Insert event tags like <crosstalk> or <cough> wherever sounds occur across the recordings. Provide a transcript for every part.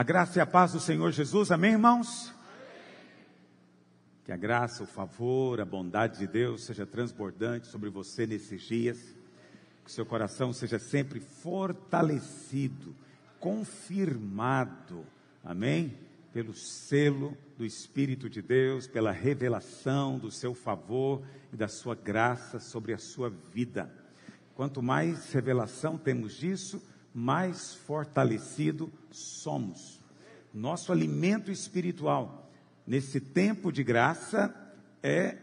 A graça e a paz do Senhor Jesus, amém, irmãos? Que a graça, o favor, a bondade de Deus seja transbordante sobre você nesses dias, que seu coração seja sempre fortalecido, confirmado, amém? Pelo selo do Espírito de Deus, pela revelação do seu favor e da sua graça sobre a sua vida. Quanto mais revelação temos disso, mais fortalecido somos. Nosso alimento espiritual nesse tempo de graça é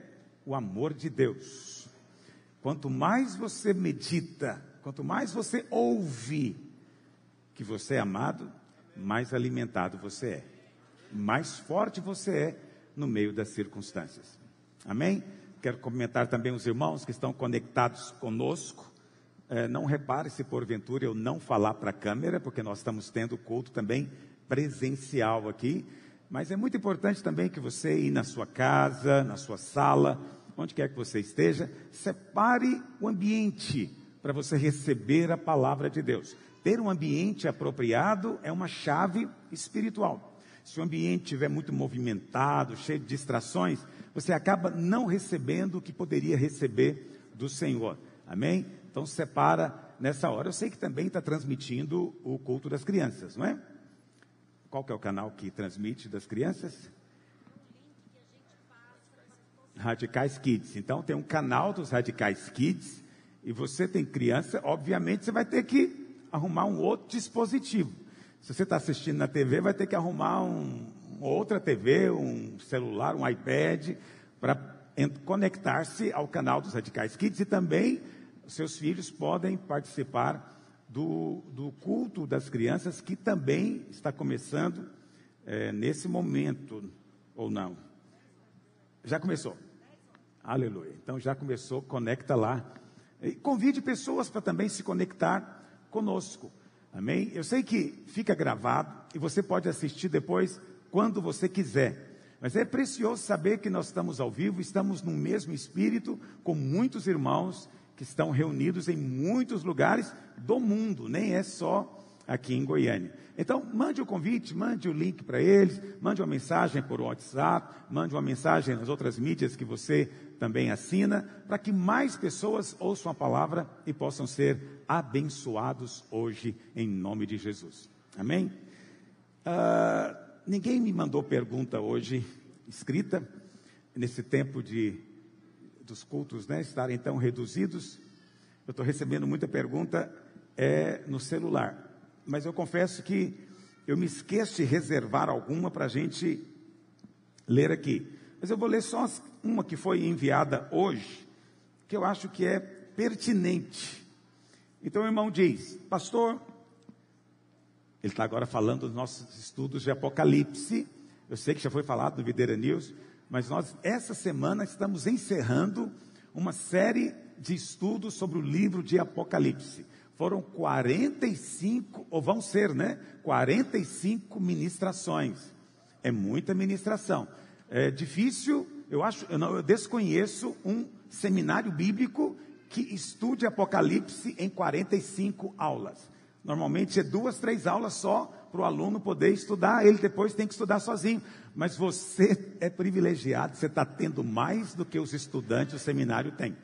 o amor de Deus. Quanto mais você medita, quanto mais você ouve que você é amado, mais alimentado você é, mais forte você é no meio das circunstâncias. Amém? Quero comentar também os irmãos que estão conectados conosco é, não repare se porventura eu não falar para a câmera, porque nós estamos tendo culto também presencial aqui. Mas é muito importante também que você ir na sua casa, na sua sala, onde quer que você esteja, separe o ambiente para você receber a palavra de Deus. Ter um ambiente apropriado é uma chave espiritual. Se o ambiente estiver muito movimentado, cheio de distrações, você acaba não recebendo o que poderia receber do Senhor. Amém? Então separa nessa hora. Eu sei que também está transmitindo o culto das crianças, não é? Qual que é o canal que transmite das crianças? Radicais Kids. Então tem um canal dos Radicais Kids e você tem criança, obviamente você vai ter que arrumar um outro dispositivo. Se você está assistindo na TV, vai ter que arrumar um, outra TV, um celular, um iPad para conectar-se ao canal dos Radicais Kids e também seus filhos podem participar do, do culto das crianças, que também está começando é, nesse momento, ou não? Já começou. Aleluia. Então já começou, conecta lá. E convide pessoas para também se conectar conosco. Amém? Eu sei que fica gravado e você pode assistir depois quando você quiser. Mas é precioso saber que nós estamos ao vivo, estamos no mesmo espírito, com muitos irmãos que estão reunidos em muitos lugares do mundo, nem é só aqui em Goiânia. Então, mande o convite, mande o link para eles, mande uma mensagem por WhatsApp, mande uma mensagem nas outras mídias que você também assina, para que mais pessoas ouçam a palavra e possam ser abençoados hoje, em nome de Jesus. Amém? Uh, ninguém me mandou pergunta hoje escrita, nesse tempo de dos cultos né, estarem tão reduzidos, eu estou recebendo muita pergunta é, no celular. Mas eu confesso que eu me esqueço de reservar alguma para a gente ler aqui. Mas eu vou ler só uma que foi enviada hoje, que eu acho que é pertinente. Então o irmão diz, pastor, ele está agora falando dos nossos estudos de Apocalipse. Eu sei que já foi falado no Videira News, mas nós, essa semana, estamos encerrando uma série de estudos sobre o livro de Apocalipse. Foram 45, ou vão ser, né? 45 ministrações. É muita ministração. É difícil, eu acho, eu, não, eu desconheço um seminário bíblico que estude Apocalipse em 45 aulas. Normalmente é duas, três aulas só para o aluno poder estudar, ele depois tem que estudar sozinho. Mas você <laughs> é privilegiado, você está tendo mais do que os estudantes do seminário têm.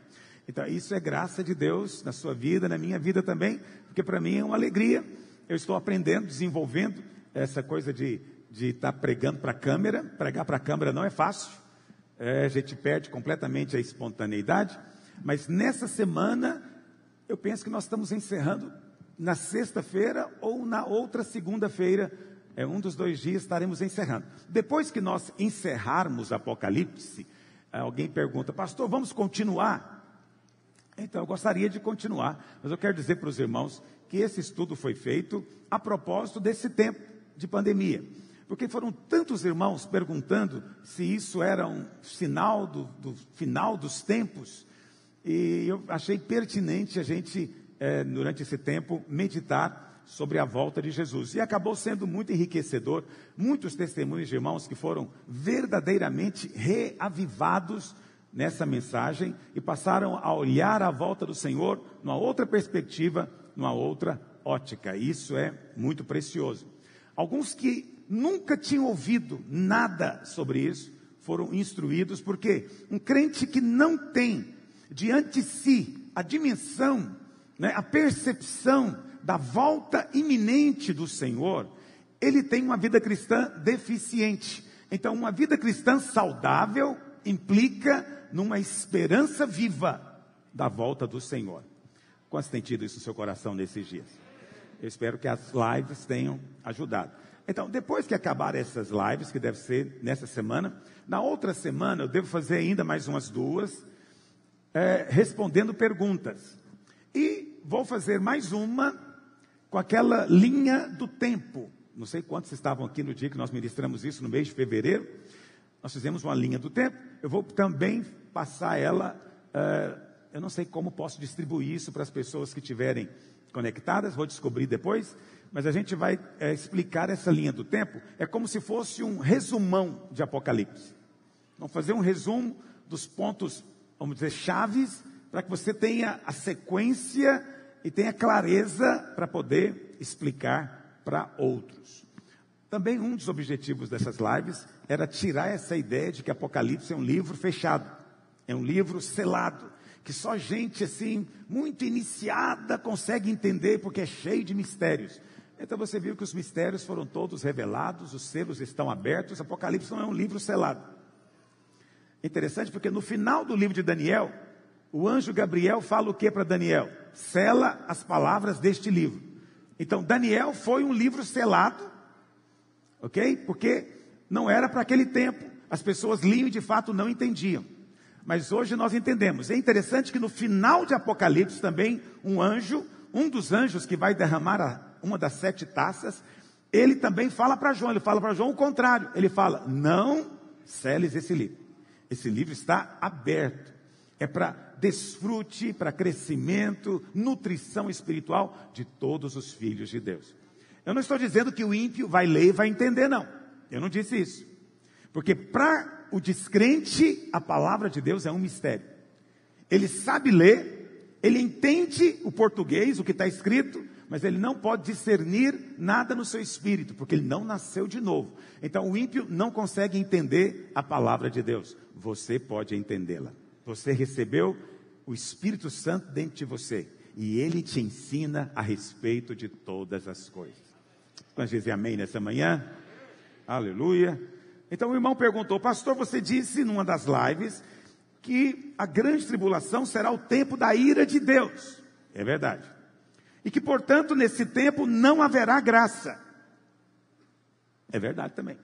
Então, isso é graça de Deus na sua vida, na minha vida também, porque para mim é uma alegria. Eu estou aprendendo, desenvolvendo essa coisa de estar tá pregando para a câmera. Pregar para a câmera não é fácil, é, a gente perde completamente a espontaneidade. Mas nessa semana, eu penso que nós estamos encerrando na sexta-feira ou na outra segunda-feira, é um dos dois dias estaremos encerrando. Depois que nós encerrarmos Apocalipse, alguém pergunta, pastor, vamos continuar? Então eu gostaria de continuar, mas eu quero dizer para os irmãos que esse estudo foi feito a propósito desse tempo de pandemia. Porque foram tantos irmãos perguntando se isso era um sinal do, do final dos tempos, e eu achei pertinente a gente é, durante esse tempo, meditar sobre a volta de Jesus. E acabou sendo muito enriquecedor. Muitos testemunhos de irmãos que foram verdadeiramente reavivados nessa mensagem e passaram a olhar a volta do Senhor numa outra perspectiva, numa outra ótica. Isso é muito precioso. Alguns que nunca tinham ouvido nada sobre isso foram instruídos, porque um crente que não tem diante de si a dimensão, né, a percepção da volta iminente do Senhor, ele tem uma vida cristã deficiente. Então, uma vida cristã saudável implica numa esperança viva da volta do Senhor. Quantos tem tido isso no seu coração nesses dias? Eu espero que as lives tenham ajudado. Então, depois que acabar essas lives, que deve ser nessa semana, na outra semana eu devo fazer ainda mais umas duas, é, respondendo perguntas. E vou fazer mais uma com aquela linha do tempo. Não sei quantos estavam aqui no dia que nós ministramos isso, no mês de fevereiro. Nós fizemos uma linha do tempo. Eu vou também passar ela. Uh, eu não sei como posso distribuir isso para as pessoas que estiverem conectadas, vou descobrir depois. Mas a gente vai é, explicar essa linha do tempo. É como se fosse um resumão de Apocalipse. Vamos fazer um resumo dos pontos, vamos dizer, chaves, para que você tenha a sequência e tenha clareza para poder explicar para outros. Também um dos objetivos dessas lives era tirar essa ideia de que Apocalipse é um livro fechado, é um livro selado, que só gente assim, muito iniciada consegue entender porque é cheio de mistérios. Então você viu que os mistérios foram todos revelados, os selos estão abertos, Apocalipse não é um livro selado. Interessante porque no final do livro de Daniel, o anjo Gabriel fala o que para Daniel? Sela as palavras deste livro. Então Daniel foi um livro selado, ok? Porque não era para aquele tempo, as pessoas liam e de fato não entendiam. Mas hoje nós entendemos. É interessante que no final de Apocalipse também um anjo, um dos anjos que vai derramar a, uma das sete taças, ele também fala para João, ele fala para João o contrário. Ele fala: não seles esse livro. Esse livro está aberto. É para desfrute, para crescimento, nutrição espiritual de todos os filhos de Deus. Eu não estou dizendo que o ímpio vai ler e vai entender, não. Eu não disse isso. Porque para o descrente, a palavra de Deus é um mistério. Ele sabe ler, ele entende o português, o que está escrito, mas ele não pode discernir nada no seu espírito, porque ele não nasceu de novo. Então o ímpio não consegue entender a palavra de Deus. Você pode entendê-la. Você recebeu o Espírito Santo dentro de você e ele te ensina a respeito de todas as coisas. Quando dizem amém nessa manhã? Aleluia. Então o irmão perguntou, pastor, você disse numa das lives que a grande tribulação será o tempo da ira de Deus. É verdade. E que, portanto, nesse tempo não haverá graça. É verdade também.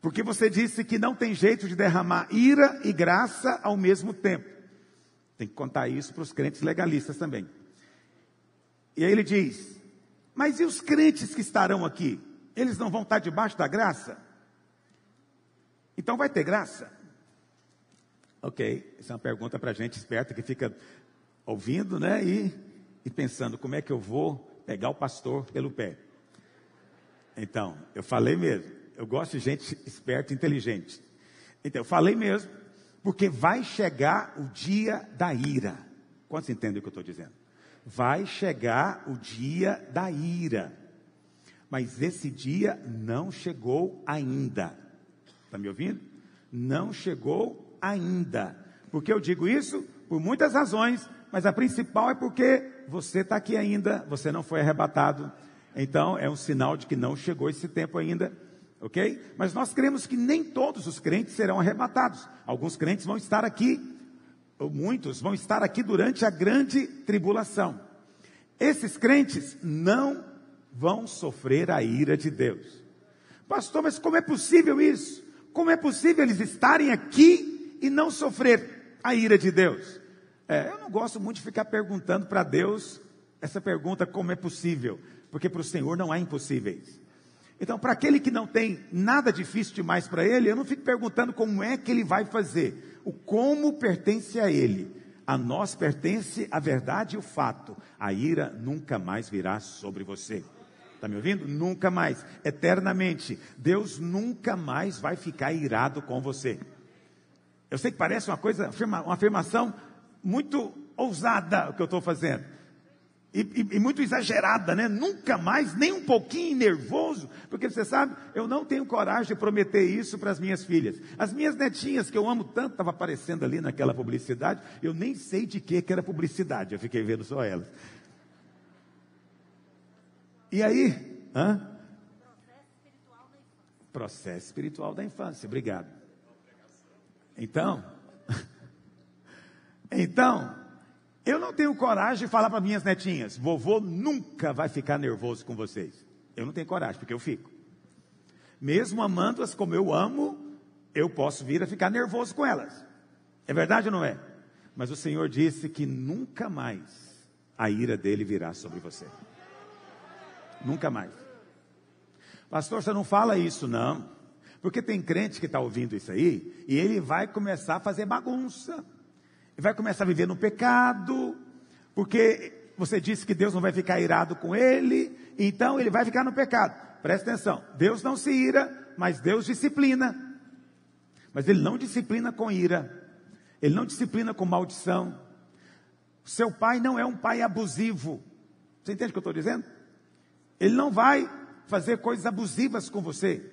Porque você disse que não tem jeito de derramar ira e graça ao mesmo tempo. Tem que contar isso para os crentes legalistas também. E aí ele diz: Mas e os crentes que estarão aqui? Eles não vão estar debaixo da graça? Então vai ter graça? Ok, essa é uma pergunta para gente esperta que fica ouvindo, né? E e pensando como é que eu vou pegar o pastor pelo pé. Então, eu falei mesmo. Eu gosto de gente esperta e inteligente. Então, eu falei mesmo, porque vai chegar o dia da ira. Quantos entendem o que eu estou dizendo? Vai chegar o dia da ira. Mas esse dia não chegou ainda. Está me ouvindo? Não chegou ainda. Por que eu digo isso? Por muitas razões, mas a principal é porque você está aqui ainda, você não foi arrebatado. Então é um sinal de que não chegou esse tempo ainda, ok? Mas nós cremos que nem todos os crentes serão arrebatados. Alguns crentes vão estar aqui, ou muitos vão estar aqui durante a grande tribulação. Esses crentes não vão sofrer a ira de Deus. Pastor, mas como é possível isso? Como é possível eles estarem aqui e não sofrer a ira de Deus? É, eu não gosto muito de ficar perguntando para Deus essa pergunta como é possível, porque para o Senhor não há impossíveis. Então, para aquele que não tem nada difícil demais para ele, eu não fico perguntando como é que ele vai fazer. O como pertence a ele. A nós pertence a verdade e o fato. A ira nunca mais virá sobre você. Está me ouvindo? Nunca mais. Eternamente. Deus nunca mais vai ficar irado com você. Eu sei que parece uma coisa, uma afirmação muito ousada o que eu estou fazendo. E, e, e, muito exagerada, né? Nunca mais, nem um pouquinho nervoso, porque você sabe, eu não tenho coragem de prometer isso para as minhas filhas. As minhas netinhas, que eu amo tanto, estava aparecendo ali naquela publicidade, eu nem sei de que, que era publicidade, eu fiquei vendo só elas. E aí, hã? Processo espiritual da infância, obrigado. Então, <laughs> então, eu não tenho coragem de falar para minhas netinhas: vovô nunca vai ficar nervoso com vocês. Eu não tenho coragem, porque eu fico. Mesmo amando-as como eu amo, eu posso vir a ficar nervoso com elas. É verdade ou não é? Mas o Senhor disse que nunca mais a ira dele virá sobre você. Nunca mais. Pastor, você não fala isso, não. Porque tem crente que está ouvindo isso aí e ele vai começar a fazer bagunça vai começar a viver no pecado, porque você disse que Deus não vai ficar irado com ele, então ele vai ficar no pecado. Presta atenção, Deus não se ira, mas Deus disciplina. Mas ele não disciplina com ira, ele não disciplina com maldição. Seu pai não é um pai abusivo. Você entende o que eu estou dizendo? Ele não vai fazer coisas abusivas com você.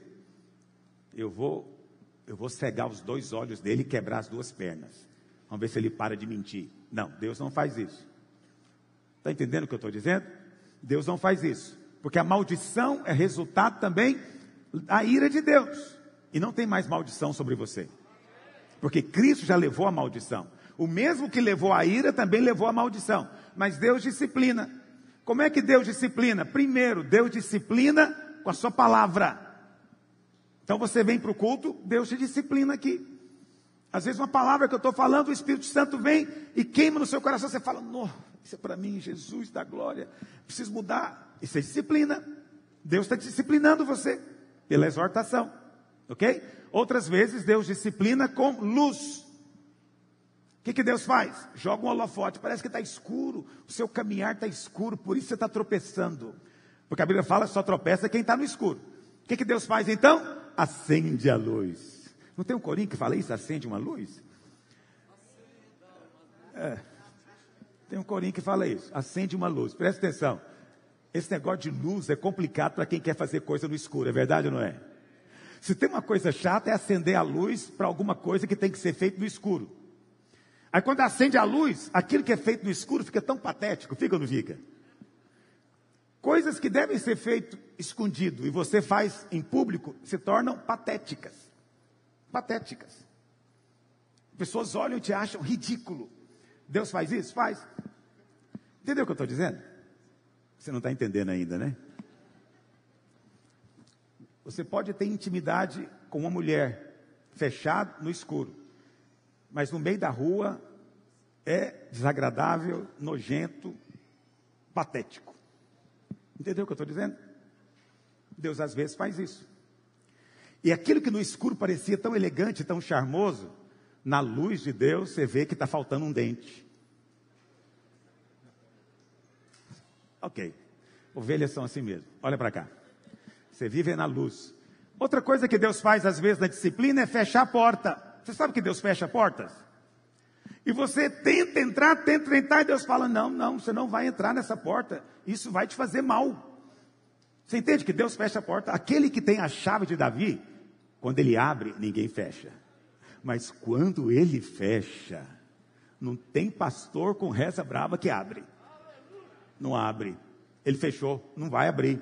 Eu vou, eu vou cegar os dois olhos dele e quebrar as duas pernas. Vamos ver se ele para de mentir. Não, Deus não faz isso. Está entendendo o que eu estou dizendo? Deus não faz isso. Porque a maldição é resultado também da ira de Deus. E não tem mais maldição sobre você. Porque Cristo já levou a maldição. O mesmo que levou a ira também levou a maldição. Mas Deus disciplina. Como é que Deus disciplina? Primeiro, Deus disciplina com a sua palavra. Então você vem para o culto, Deus te disciplina aqui. Às vezes uma palavra que eu estou falando, o Espírito Santo vem e queima no seu coração. Você fala, não, isso é para mim, Jesus da glória. Preciso mudar. Isso é disciplina. Deus está disciplinando você pela exortação. Ok? Outras vezes Deus disciplina com luz. O que, que Deus faz? Joga um holofote, parece que está escuro, o seu caminhar está escuro, por isso você está tropeçando. Porque a Bíblia fala só tropeça quem está no escuro. O que, que Deus faz então? Acende a luz. Não tem um corinho que fala isso? Acende uma luz? É. Tem um corinho que fala isso. Acende uma luz. Presta atenção. Esse negócio de luz é complicado para quem quer fazer coisa no escuro. É verdade ou não é? Se tem uma coisa chata é acender a luz para alguma coisa que tem que ser feito no escuro. Aí quando acende a luz, aquilo que é feito no escuro fica tão patético, fica ou não fica? Coisas que devem ser feitas escondido e você faz em público se tornam patéticas patéticas. Pessoas olham e te acham ridículo. Deus faz isso? Faz. Entendeu o que eu estou dizendo? Você não está entendendo ainda, né? Você pode ter intimidade com uma mulher, fechado no escuro, mas no meio da rua é desagradável, nojento, patético. Entendeu o que eu estou dizendo? Deus às vezes faz isso. E aquilo que no escuro parecia tão elegante, tão charmoso, na luz de Deus você vê que está faltando um dente. Ok. Ovelhas são assim mesmo. Olha para cá. Você vive na luz. Outra coisa que Deus faz às vezes na disciplina é fechar a porta. Você sabe que Deus fecha portas? E você tenta entrar, tenta entrar, e Deus fala: Não, não, você não vai entrar nessa porta. Isso vai te fazer mal. Você entende que Deus fecha a porta? Aquele que tem a chave de Davi, quando ele abre, ninguém fecha. Mas quando ele fecha, não tem pastor com reza brava que abre. Não abre. Ele fechou, não vai abrir.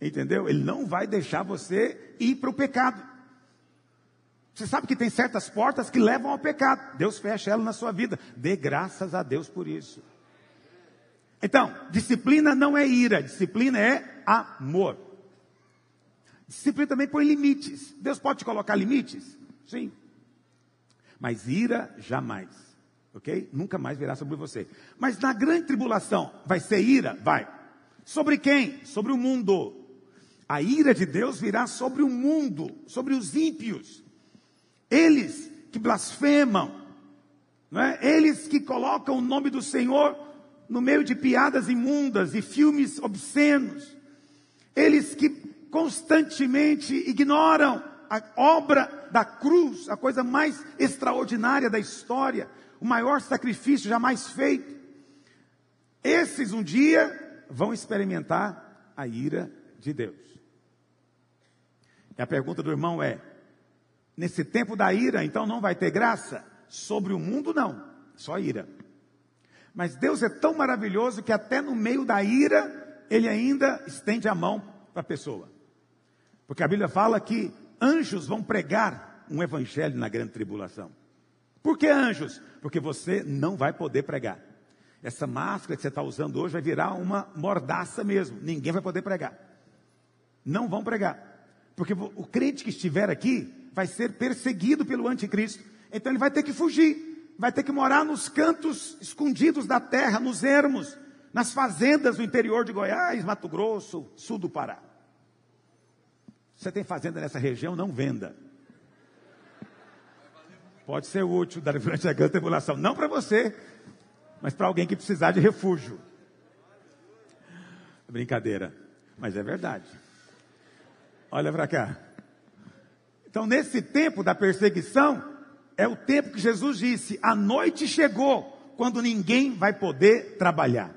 Entendeu? Ele não vai deixar você ir para o pecado. Você sabe que tem certas portas que levam ao pecado. Deus fecha ela na sua vida. Dê graças a Deus por isso. Então, disciplina não é ira, disciplina é amor. Disciplina também põe limites. Deus pode te colocar limites? Sim. Mas ira jamais. Ok? Nunca mais virá sobre você. Mas na grande tribulação, vai ser ira? Vai. Sobre quem? Sobre o mundo. A ira de Deus virá sobre o mundo, sobre os ímpios. Eles que blasfemam, não é? eles que colocam o nome do Senhor no meio de piadas imundas e filmes obscenos. Eles que constantemente ignoram a obra da cruz, a coisa mais extraordinária da história, o maior sacrifício jamais feito. esses um dia vão experimentar a ira de Deus. E a pergunta do irmão é: nesse tempo da ira, então não vai ter graça? Sobre o mundo, não, só ira. Mas Deus é tão maravilhoso que até no meio da ira, Ele ainda estende a mão para a pessoa. Porque a Bíblia fala que anjos vão pregar um evangelho na grande tribulação. Por que anjos? Porque você não vai poder pregar. Essa máscara que você está usando hoje vai virar uma mordaça mesmo. Ninguém vai poder pregar. Não vão pregar. Porque o crente que estiver aqui vai ser perseguido pelo anticristo. Então ele vai ter que fugir, vai ter que morar nos cantos escondidos da terra, nos ermos, nas fazendas do interior de Goiás, Mato Grosso, sul do Pará. Você tem fazenda nessa região, não venda. Pode ser útil durante a grande tribulação, não para você, mas para alguém que precisar de refúgio. Brincadeira, mas é verdade. Olha para cá. Então, nesse tempo da perseguição, é o tempo que Jesus disse: a noite chegou, quando ninguém vai poder trabalhar.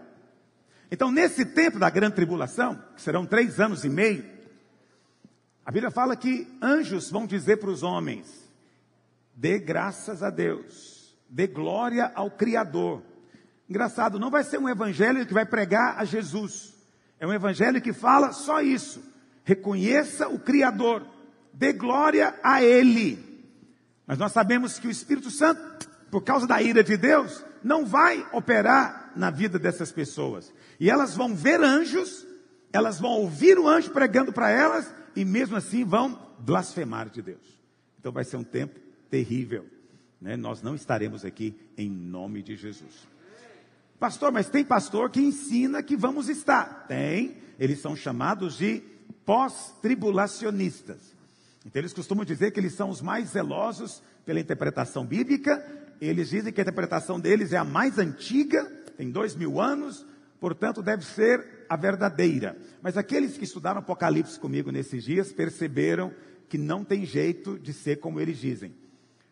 Então, nesse tempo da grande tribulação, que serão três anos e meio, a Bíblia fala que anjos vão dizer para os homens: dê graças a Deus, dê glória ao Criador. Engraçado, não vai ser um evangelho que vai pregar a Jesus, é um evangelho que fala só isso reconheça o Criador, dê glória a Ele. Mas nós sabemos que o Espírito Santo, por causa da ira de Deus, não vai operar na vida dessas pessoas. E elas vão ver anjos, elas vão ouvir o anjo pregando para elas, e mesmo assim vão blasfemar de Deus. Então vai ser um tempo terrível. Né? Nós não estaremos aqui em nome de Jesus. Pastor, mas tem pastor que ensina que vamos estar. Tem, eles são chamados de pós-tribulacionistas. Então eles costumam dizer que eles são os mais zelosos pela interpretação bíblica. Eles dizem que a interpretação deles é a mais antiga, tem dois mil anos, portanto deve ser a verdadeira. Mas aqueles que estudaram Apocalipse comigo nesses dias perceberam que não tem jeito de ser como eles dizem.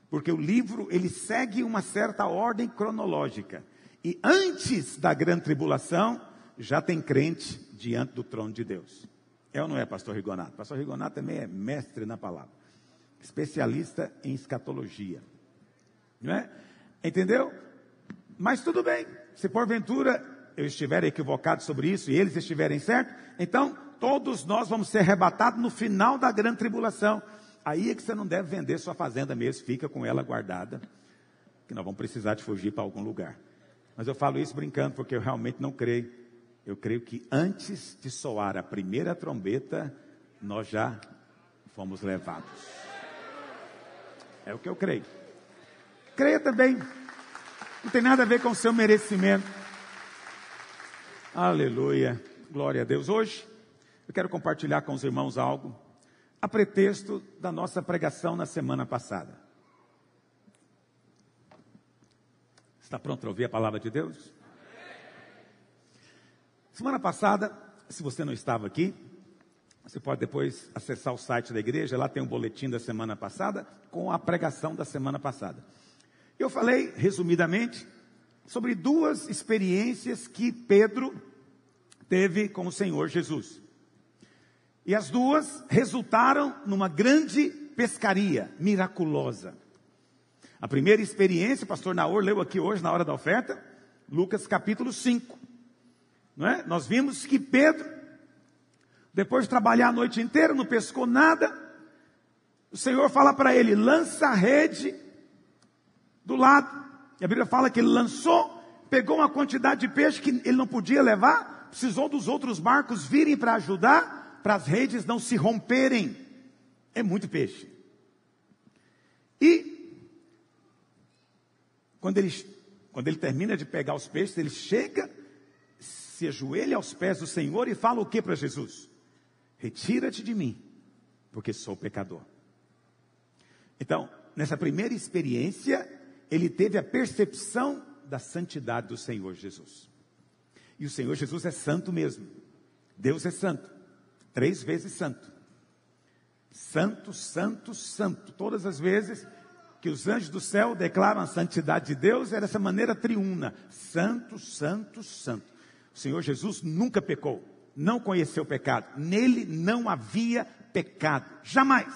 Porque o livro, ele segue uma certa ordem cronológica. E antes da grande tribulação, já tem crente diante do trono de Deus. É ou não é, pastor Rigonato? Pastor Rigonato também é mestre na palavra, especialista em escatologia. Não é? Entendeu? Mas tudo bem, se porventura eu estiver equivocado sobre isso e eles estiverem certos, então todos nós vamos ser arrebatados no final da grande tribulação. Aí é que você não deve vender sua fazenda mesmo, fica com ela guardada, que nós vamos precisar de fugir para algum lugar. Mas eu falo isso brincando, porque eu realmente não creio eu creio que antes de soar a primeira trombeta, nós já fomos levados. É o que eu creio. Creia também. Não tem nada a ver com o seu merecimento. Aleluia. Glória a Deus. Hoje, eu quero compartilhar com os irmãos algo a pretexto da nossa pregação na semana passada. Está pronto para ouvir a palavra de Deus? Semana passada, se você não estava aqui, você pode depois acessar o site da igreja, lá tem um boletim da semana passada com a pregação da semana passada. Eu falei, resumidamente, sobre duas experiências que Pedro teve com o Senhor Jesus. E as duas resultaram numa grande pescaria miraculosa. A primeira experiência, o pastor Naor leu aqui hoje na hora da oferta, Lucas capítulo 5. Não é? Nós vimos que Pedro, depois de trabalhar a noite inteira, não pescou nada. O Senhor fala para ele: lança a rede do lado. E a Bíblia fala que ele lançou, pegou uma quantidade de peixe que ele não podia levar, precisou dos outros barcos virem para ajudar, para as redes não se romperem. É muito peixe. E quando ele, quando ele termina de pegar os peixes, ele chega se ajoelha aos pés do Senhor e fala o que para Jesus? Retira-te de mim, porque sou pecador. Então, nessa primeira experiência, ele teve a percepção da santidade do Senhor Jesus. E o Senhor Jesus é santo mesmo. Deus é santo. Três vezes santo. Santo, santo, santo. Todas as vezes que os anjos do céu declaram a santidade de Deus, é dessa maneira triuna. Santo, santo, santo. O Senhor Jesus nunca pecou, não conheceu pecado, nele não havia pecado, jamais.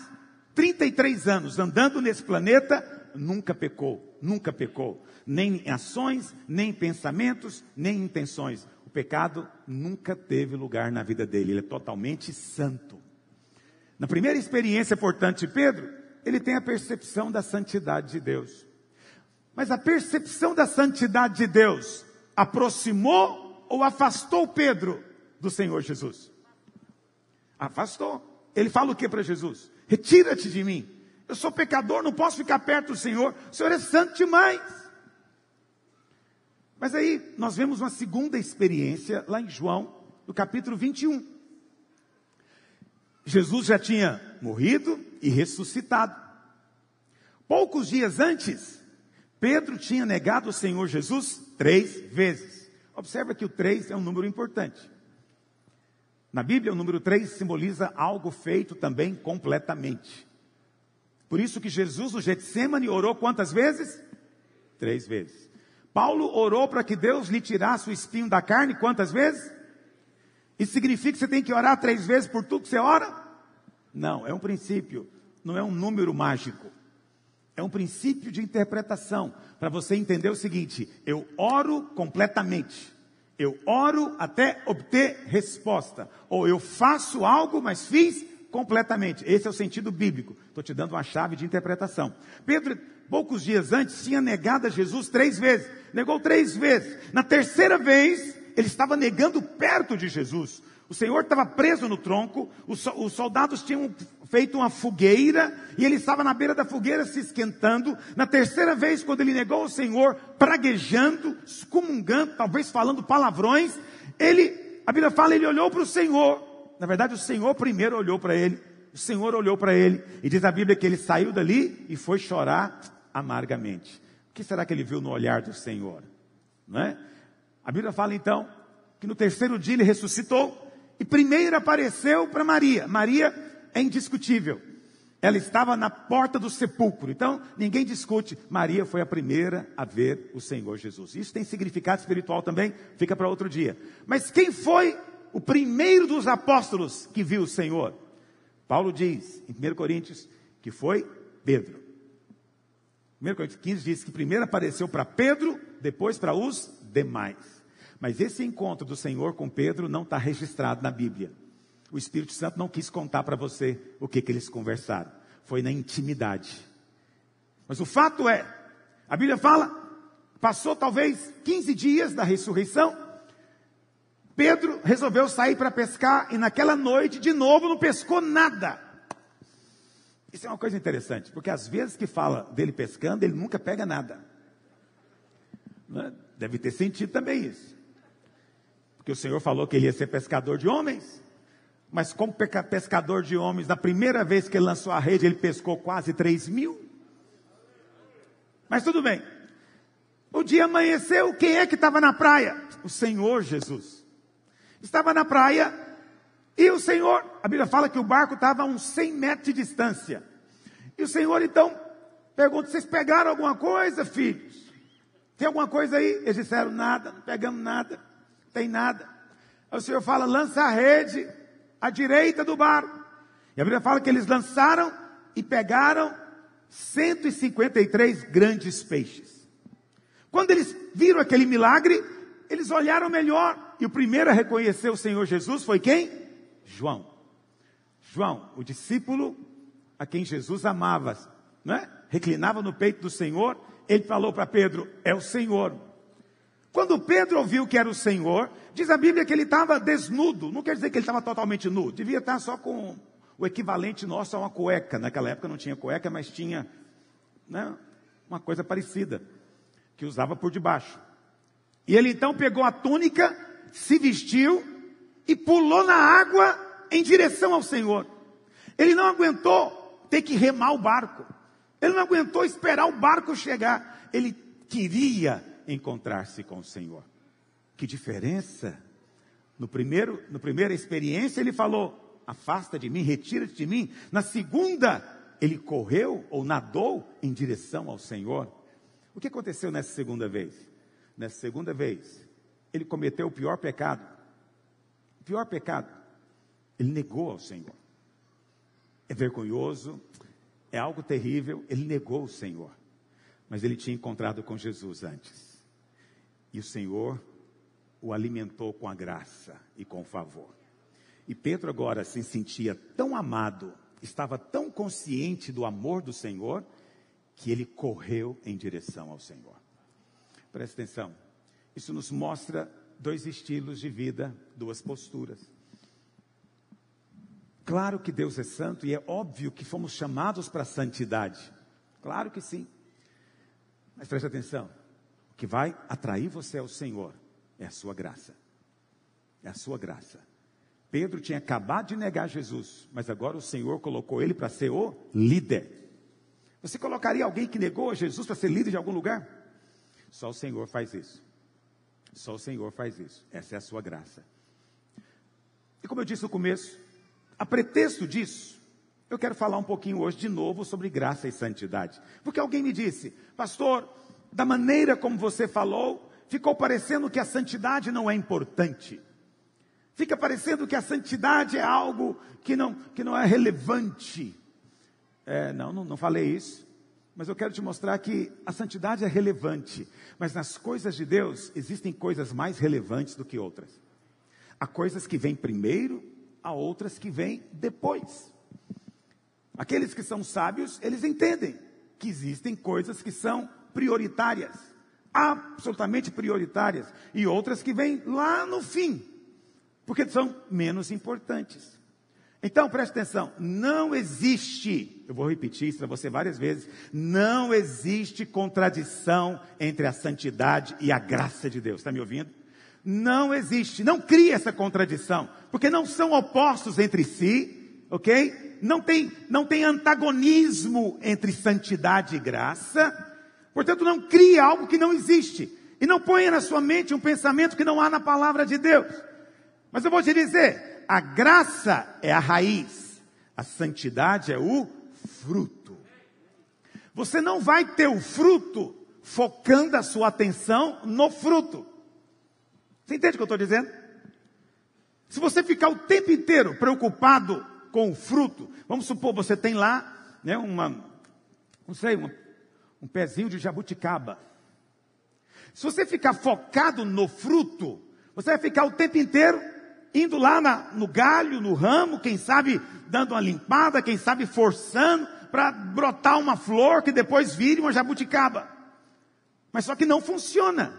33 anos andando nesse planeta, nunca pecou, nunca pecou, nem em ações, nem em pensamentos, nem em intenções. O pecado nunca teve lugar na vida dele, ele é totalmente santo. Na primeira experiência, portanto, de Pedro, ele tem a percepção da santidade de Deus. Mas a percepção da santidade de Deus aproximou ou afastou Pedro do Senhor Jesus? Afastou. Ele fala o que para Jesus? Retira-te de mim. Eu sou pecador, não posso ficar perto do Senhor. O Senhor é santo demais. Mas aí nós vemos uma segunda experiência lá em João, no capítulo 21. Jesus já tinha morrido e ressuscitado. Poucos dias antes, Pedro tinha negado o Senhor Jesus três vezes. Observa que o três é um número importante. Na Bíblia, o número três simboliza algo feito também completamente. Por isso que Jesus no Getsemane orou quantas vezes? Três vezes. Paulo orou para que Deus lhe tirasse o espinho da carne quantas vezes? Isso significa que você tem que orar três vezes por tudo que você ora? Não, é um princípio, não é um número mágico. É um princípio de interpretação, para você entender o seguinte: eu oro completamente. Eu oro até obter resposta. Ou eu faço algo, mas fiz completamente. Esse é o sentido bíblico. Estou te dando uma chave de interpretação. Pedro, poucos dias antes, tinha negado a Jesus três vezes. Negou três vezes. Na terceira vez, ele estava negando perto de Jesus. O Senhor estava preso no tronco, os, os, soldados tinham feito uma fogueira, e ele estava na beira da fogueira se esquentando. Na terceira vez, quando ele negou o Senhor, praguejando, excomungando, talvez falando palavrões, ele, a Bíblia fala, ele olhou para o Senhor. Na verdade, o Senhor primeiro olhou para ele. O Senhor olhou para ele, e diz a Bíblia que ele saiu dali e foi chorar amargamente. O que será que ele viu no olhar do Senhor? Não é? A Bíblia fala então que no terceiro dia ele ressuscitou e primeiro apareceu para Maria. Maria é indiscutível. Ela estava na porta do sepulcro. Então, ninguém discute. Maria foi a primeira a ver o Senhor Jesus. Isso tem significado espiritual também, fica para outro dia. Mas quem foi o primeiro dos apóstolos que viu o Senhor? Paulo diz, em 1 Coríntios, que foi Pedro. 1 Coríntios 15 diz que primeiro apareceu para Pedro, depois para os demais. Mas esse encontro do Senhor com Pedro não está registrado na Bíblia. O Espírito Santo não quis contar para você o que, que eles conversaram. Foi na intimidade. Mas o fato é, a Bíblia fala, passou talvez 15 dias da ressurreição, Pedro resolveu sair para pescar e naquela noite, de novo, não pescou nada. Isso é uma coisa interessante, porque às vezes que fala dele pescando, ele nunca pega nada. Né? Deve ter sentido também isso. Porque o Senhor falou que ele ia ser pescador de homens. Mas como pescador de homens, na primeira vez que ele lançou a rede, ele pescou quase 3 mil. Mas tudo bem. O dia amanheceu, quem é que estava na praia? O Senhor Jesus. Estava na praia e o Senhor, a Bíblia fala que o barco estava a uns 100 metros de distância. E o Senhor então pergunta: vocês pegaram alguma coisa, filhos? Tem alguma coisa aí? Eles disseram: nada, não pegamos nada, tem nada. Aí o Senhor fala: lança a rede à direita do barco. E a Bíblia fala que eles lançaram e pegaram 153 grandes peixes. Quando eles viram aquele milagre, eles olharam melhor. E o primeiro a reconhecer o Senhor Jesus foi quem? João. João, o discípulo a quem Jesus amava, não é? reclinava no peito do Senhor. Ele falou para Pedro: É o Senhor. Quando Pedro ouviu que era o Senhor, diz a Bíblia que ele estava desnudo. Não quer dizer que ele estava totalmente nu. Devia estar só com o equivalente nosso a uma cueca. Naquela época não tinha cueca, mas tinha né, uma coisa parecida, que usava por debaixo. E ele então pegou a túnica, se vestiu e pulou na água em direção ao Senhor. Ele não aguentou ter que remar o barco. Ele não aguentou esperar o barco chegar. Ele queria encontrar-se com o Senhor. Que diferença! No primeiro, na primeira experiência ele falou: afasta de mim, retira-te de mim. Na segunda, ele correu ou nadou em direção ao Senhor. O que aconteceu nessa segunda vez? Nessa segunda vez, ele cometeu o pior pecado. O pior pecado. Ele negou ao Senhor. É vergonhoso, é algo terrível. Ele negou o Senhor. Mas ele tinha encontrado com Jesus antes. E o Senhor o alimentou com a graça e com o favor. E Pedro agora se sentia tão amado, estava tão consciente do amor do Senhor, que ele correu em direção ao Senhor. Presta atenção. Isso nos mostra dois estilos de vida, duas posturas. Claro que Deus é santo e é óbvio que fomos chamados para a santidade. Claro que sim. Mas preste atenção. Que vai atrair você ao Senhor é a sua graça. É a sua graça. Pedro tinha acabado de negar Jesus, mas agora o Senhor colocou ele para ser o líder. Você colocaria alguém que negou a Jesus para ser líder de algum lugar? Só o Senhor faz isso. Só o Senhor faz isso. Essa é a sua graça. E como eu disse no começo, a pretexto disso, eu quero falar um pouquinho hoje de novo sobre graça e santidade. Porque alguém me disse, pastor, da maneira como você falou, ficou parecendo que a santidade não é importante. Fica parecendo que a santidade é algo que não, que não é relevante. É, não, não, não falei isso. Mas eu quero te mostrar que a santidade é relevante. Mas nas coisas de Deus existem coisas mais relevantes do que outras. Há coisas que vêm primeiro, há outras que vêm depois. Aqueles que são sábios, eles entendem que existem coisas que são prioritárias, absolutamente prioritárias, e outras que vêm lá no fim porque são menos importantes. Então preste atenção, não existe, eu vou repetir isso para você várias vezes, não existe contradição entre a santidade e a graça de Deus. Está me ouvindo? Não existe, não cria essa contradição, porque não são opostos entre si, ok? Não tem, não tem antagonismo entre santidade e graça, portanto não cria algo que não existe, e não ponha na sua mente um pensamento que não há na palavra de Deus. Mas eu vou te dizer, a graça é a raiz, a santidade é o fruto. Você não vai ter o fruto focando a sua atenção no fruto. Você entende o que eu estou dizendo? Se você ficar o tempo inteiro preocupado com o fruto, vamos supor, você tem lá, né, uma, não sei, uma, um pezinho de jabuticaba. Se você ficar focado no fruto, você vai ficar o tempo inteiro indo lá na, no galho, no ramo, quem sabe dando uma limpada, quem sabe forçando para brotar uma flor que depois vire uma jabuticaba. Mas só que não funciona.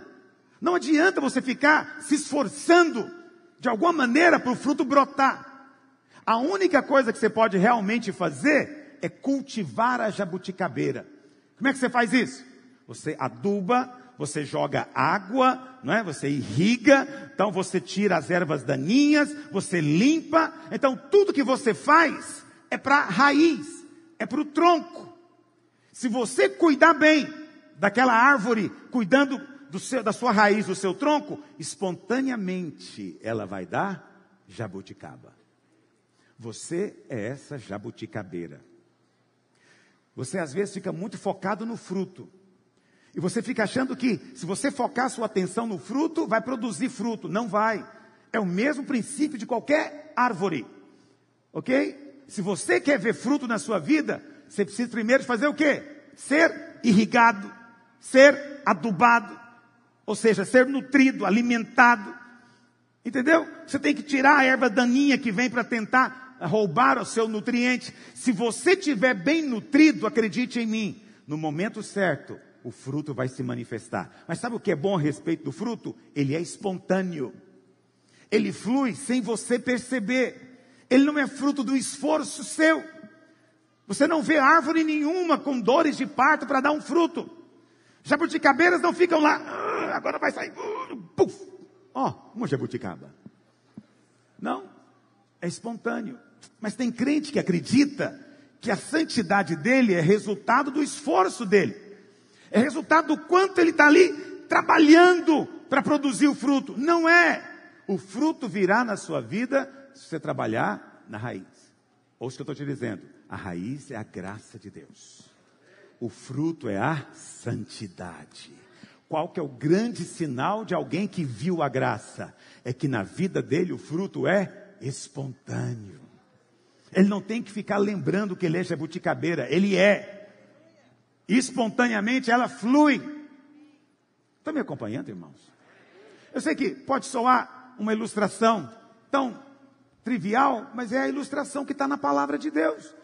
Não adianta você ficar se esforçando de alguma maneira para o fruto brotar. A única coisa que você pode realmente fazer é cultivar a jabuticabeira. Como é que você faz isso? Você aduba, você joga água, não é? Você irriga, então você tira as ervas daninhas, você limpa. Então tudo que você faz é para a raiz, é para o tronco. Se você cuidar bem daquela árvore, cuidando seu, da sua raiz, do seu tronco, espontaneamente ela vai dar jabuticaba. Você é essa jabuticabeira. Você às vezes fica muito focado no fruto. E você fica achando que se você focar sua atenção no fruto, vai produzir fruto. Não vai. É o mesmo princípio de qualquer árvore. Ok? Se você quer ver fruto na sua vida, você precisa primeiro fazer o quê? Ser irrigado, ser adubado, ou seja, ser nutrido, alimentado. Entendeu? Você tem que tirar a erva daninha que vem para tentar roubar o seu nutriente. Se você tiver bem nutrido, acredite em mim, no momento certo, o fruto vai se manifestar. Mas sabe o que é bom a respeito do fruto? Ele é espontâneo. Ele flui sem você perceber. Ele não é fruto do esforço seu. Você não vê árvore nenhuma com dores de parto para dar um fruto. Jabuticabeiras não ficam lá, ah, agora vai sair, uh, puf. Ó, oh, uma jabuticaba. Não, é espontâneo. Mas tem crente que acredita que a santidade dele é resultado do esforço dele. É resultado do quanto ele está ali trabalhando para produzir o fruto. Não é. O fruto virá na sua vida se você trabalhar na raiz. Ouça o que eu estou te dizendo. A raiz é a graça de Deus. O fruto é a santidade. Qual que é o grande sinal de alguém que viu a graça? É que na vida dele o fruto é espontâneo. Ele não tem que ficar lembrando que ele é jabuticabeira, ele é. Espontaneamente ela flui. Estão me acompanhando, irmãos? Eu sei que pode soar uma ilustração tão trivial, mas é a ilustração que está na palavra de Deus.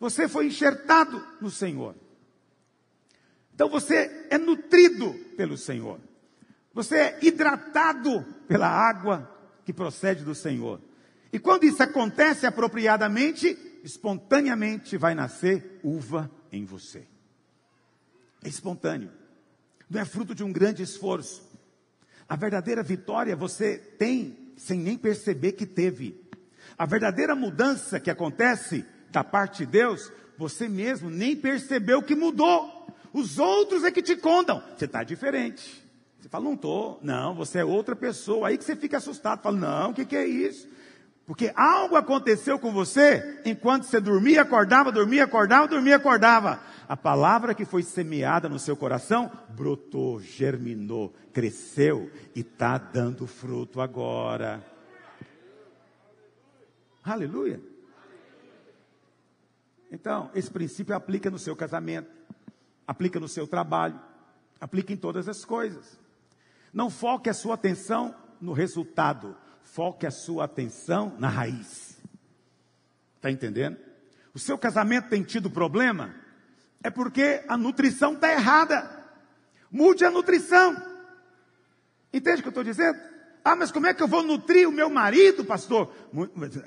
Você foi enxertado no Senhor. Então você é nutrido pelo Senhor. Você é hidratado pela água que procede do Senhor. E quando isso acontece apropriadamente, espontaneamente vai nascer uva em você. É espontâneo. Não é fruto de um grande esforço. A verdadeira vitória você tem sem nem perceber que teve. A verdadeira mudança que acontece da parte de Deus, você mesmo nem percebeu que mudou. Os outros é que te contam. Você está diferente. Você fala, não estou. Não, você é outra pessoa. Aí que você fica assustado. Fala, não, o que, que é isso? Porque algo aconteceu com você enquanto você dormia, acordava, dormia, acordava, dormia, acordava. A palavra que foi semeada no seu coração brotou, germinou, cresceu e está dando fruto agora. Aleluia. Então, esse princípio aplica no seu casamento, aplica no seu trabalho, aplica em todas as coisas. Não foque a sua atenção no resultado, foque a sua atenção na raiz. Está entendendo? O seu casamento tem tido problema? É porque a nutrição está errada. Mude a nutrição. Entende o que eu estou dizendo? Ah, mas como é que eu vou nutrir o meu marido, pastor?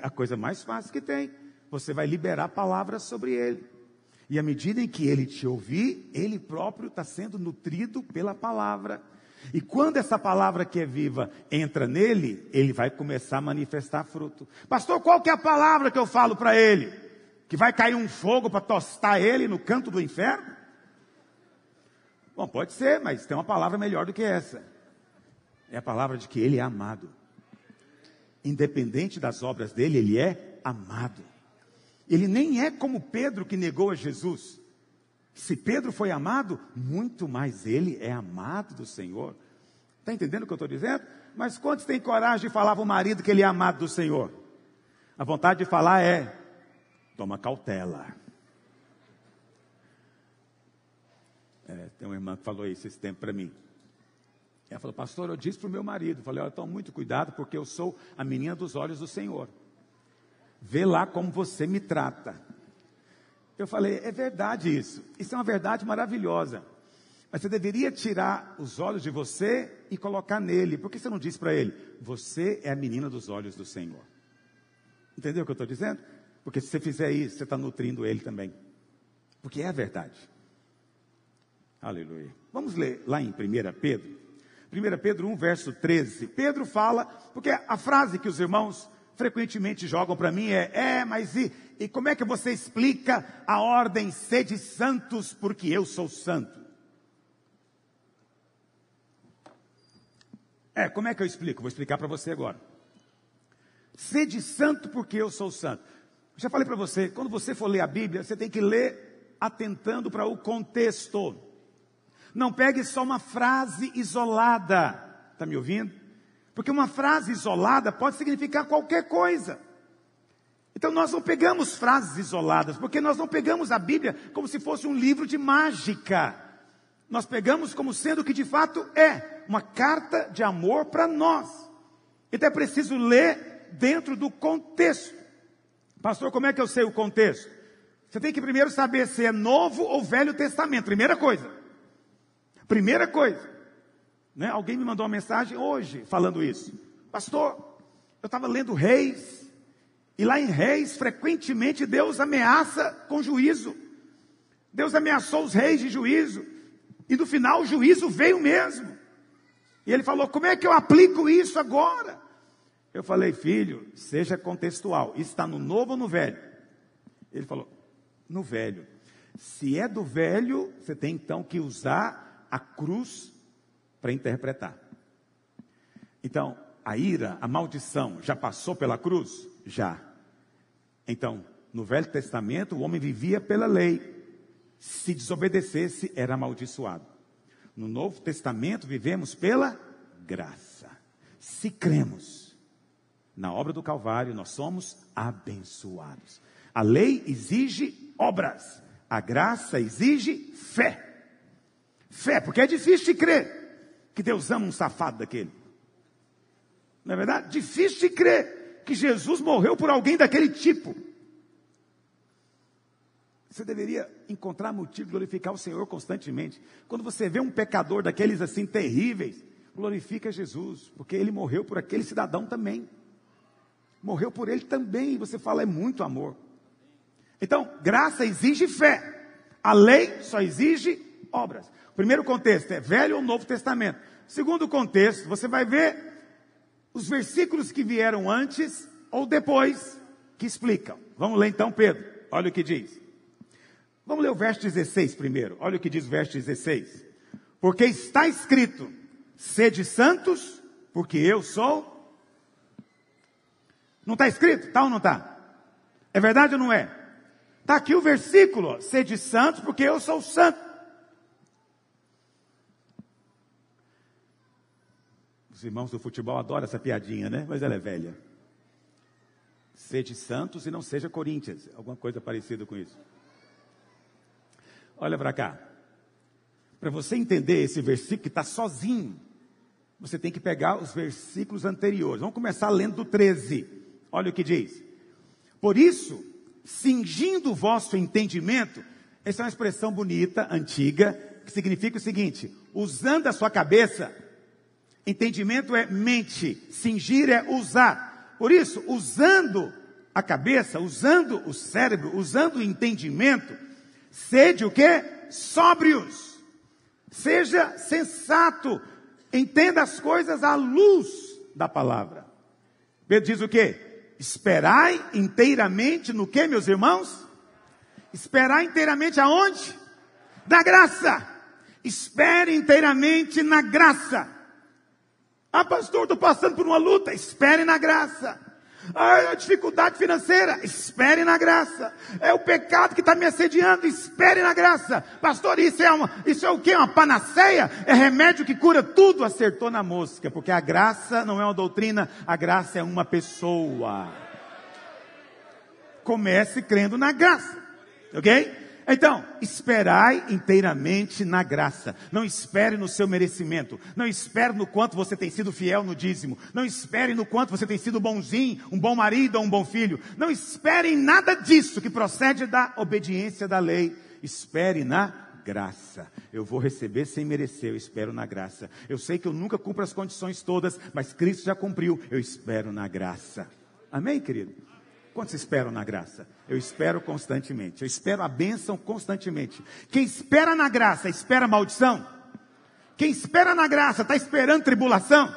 A coisa mais fácil que tem. Você vai liberar palavras sobre ele. E à medida em que ele te ouvir, ele próprio está sendo nutrido pela palavra. E quando essa palavra que é viva entra nele, ele vai começar a manifestar fruto. Pastor, qual que é a palavra que eu falo para ele? Que vai cair um fogo para tostar ele no canto do inferno? Bom, pode ser, mas tem uma palavra melhor do que essa. É a palavra de que ele é amado. Independente das obras dele, ele é amado. Ele nem é como Pedro que negou a Jesus. Se Pedro foi amado, muito mais ele é amado do Senhor. Está entendendo o que eu estou dizendo? Mas quantos têm coragem de falar para o marido que ele é amado do Senhor? A vontade de falar é: toma cautela. É, tem uma irmã que falou isso esse tempo para mim. Ela falou, pastor, eu disse para o meu marido, falei, olha, toma muito cuidado, porque eu sou a menina dos olhos do Senhor. Vê lá como você me trata. Eu falei, é verdade isso. Isso é uma verdade maravilhosa. Mas você deveria tirar os olhos de você e colocar nele. Por que você não diz para ele? Você é a menina dos olhos do Senhor. Entendeu o que eu estou dizendo? Porque se você fizer isso, você está nutrindo ele também. Porque é a verdade. Aleluia. Vamos ler lá em 1 Pedro. 1 Pedro 1, verso 13. Pedro fala, porque a frase que os irmãos frequentemente jogam para mim é: é, mas e, e como é que você explica a ordem sede santos porque eu sou santo? É, como é que eu explico? Vou explicar para você agora. Sede santo porque eu sou santo. Já falei para você, quando você for ler a Bíblia, você tem que ler atentando para o contexto. Não pegue só uma frase isolada. Está me ouvindo? Porque uma frase isolada pode significar qualquer coisa. Então nós não pegamos frases isoladas, porque nós não pegamos a Bíblia como se fosse um livro de mágica. Nós pegamos como sendo o que de fato é uma carta de amor para nós. Então é preciso ler dentro do contexto. Pastor, como é que eu sei o contexto? Você tem que primeiro saber se é Novo ou Velho Testamento. Primeira coisa. Primeira coisa. Né? Alguém me mandou uma mensagem hoje falando isso. Pastor, eu estava lendo Reis, e lá em Reis, frequentemente Deus ameaça com juízo. Deus ameaçou os reis de juízo, e no final o juízo veio mesmo. E ele falou: Como é que eu aplico isso agora? Eu falei, filho, seja contextual. Está no novo ou no velho? Ele falou, no velho. Se é do velho, você tem então que usar a cruz para interpretar. Então, a ira, a maldição, já passou pela cruz? Já. Então, no Velho Testamento, o homem vivia pela lei. Se desobedecesse, era amaldiçoado. No Novo Testamento vivemos pela graça. Se cremos na obra do Calvário, nós somos abençoados. A lei exige obras, a graça exige fé. Fé, porque é difícil de crer que Deus ama um safado daquele. Não é verdade? Difícil de crer que Jesus morreu por alguém daquele tipo. Você deveria encontrar motivo de glorificar o Senhor constantemente. Quando você vê um pecador daqueles assim terríveis, glorifica Jesus, porque ele morreu por aquele cidadão também. Morreu por ele também, e você fala, é muito amor. Então, graça exige fé. A lei só exige obras. Primeiro contexto é Velho ou Novo Testamento. Segundo contexto, você vai ver os versículos que vieram antes ou depois que explicam. Vamos ler então Pedro. Olha o que diz. Vamos ler o verso 16 primeiro. Olha o que diz o verso 16. Porque está escrito: sede santos, porque eu sou. Não está escrito? Está ou não está? É verdade ou não é? Está aqui o versículo: sede santos, porque eu sou santo. Os irmãos do futebol adoram essa piadinha, né? Mas ela é velha. Sede santos e não seja Corinthians. Alguma coisa parecida com isso. Olha para cá. Para você entender esse versículo que está sozinho, você tem que pegar os versículos anteriores. Vamos começar lendo do 13. Olha o que diz. Por isso, cingindo o vosso entendimento, essa é uma expressão bonita, antiga, que significa o seguinte: usando a sua cabeça Entendimento é mente, cingir é usar. Por isso, usando a cabeça, usando o cérebro, usando o entendimento, sede o que? Sóbrios. Seja sensato. Entenda as coisas à luz da palavra. Pedro diz o que? Esperai inteiramente no que, meus irmãos? Esperai inteiramente aonde? Na graça. Espere inteiramente na graça. Ah, pastor, estou passando por uma luta. Espere na graça. Ah, a dificuldade financeira. Espere na graça. É o pecado que está me assediando. Espere na graça. Pastor, isso é, uma, isso é o que? Uma panaceia? É remédio que cura tudo? Acertou na mosca. Porque a graça não é uma doutrina. A graça é uma pessoa. Comece crendo na graça. Ok? Então, esperai inteiramente na graça. Não espere no seu merecimento. Não espere no quanto você tem sido fiel no dízimo. Não espere no quanto você tem sido bonzinho, um bom marido ou um bom filho. Não espere em nada disso que procede da obediência da lei. Espere na graça. Eu vou receber sem merecer, eu espero na graça. Eu sei que eu nunca cumpro as condições todas, mas Cristo já cumpriu, eu espero na graça. Amém, querido? Quantos esperam na graça? Eu espero constantemente. Eu espero a bênção constantemente. Quem espera na graça, espera maldição? Quem espera na graça, está esperando tribulação?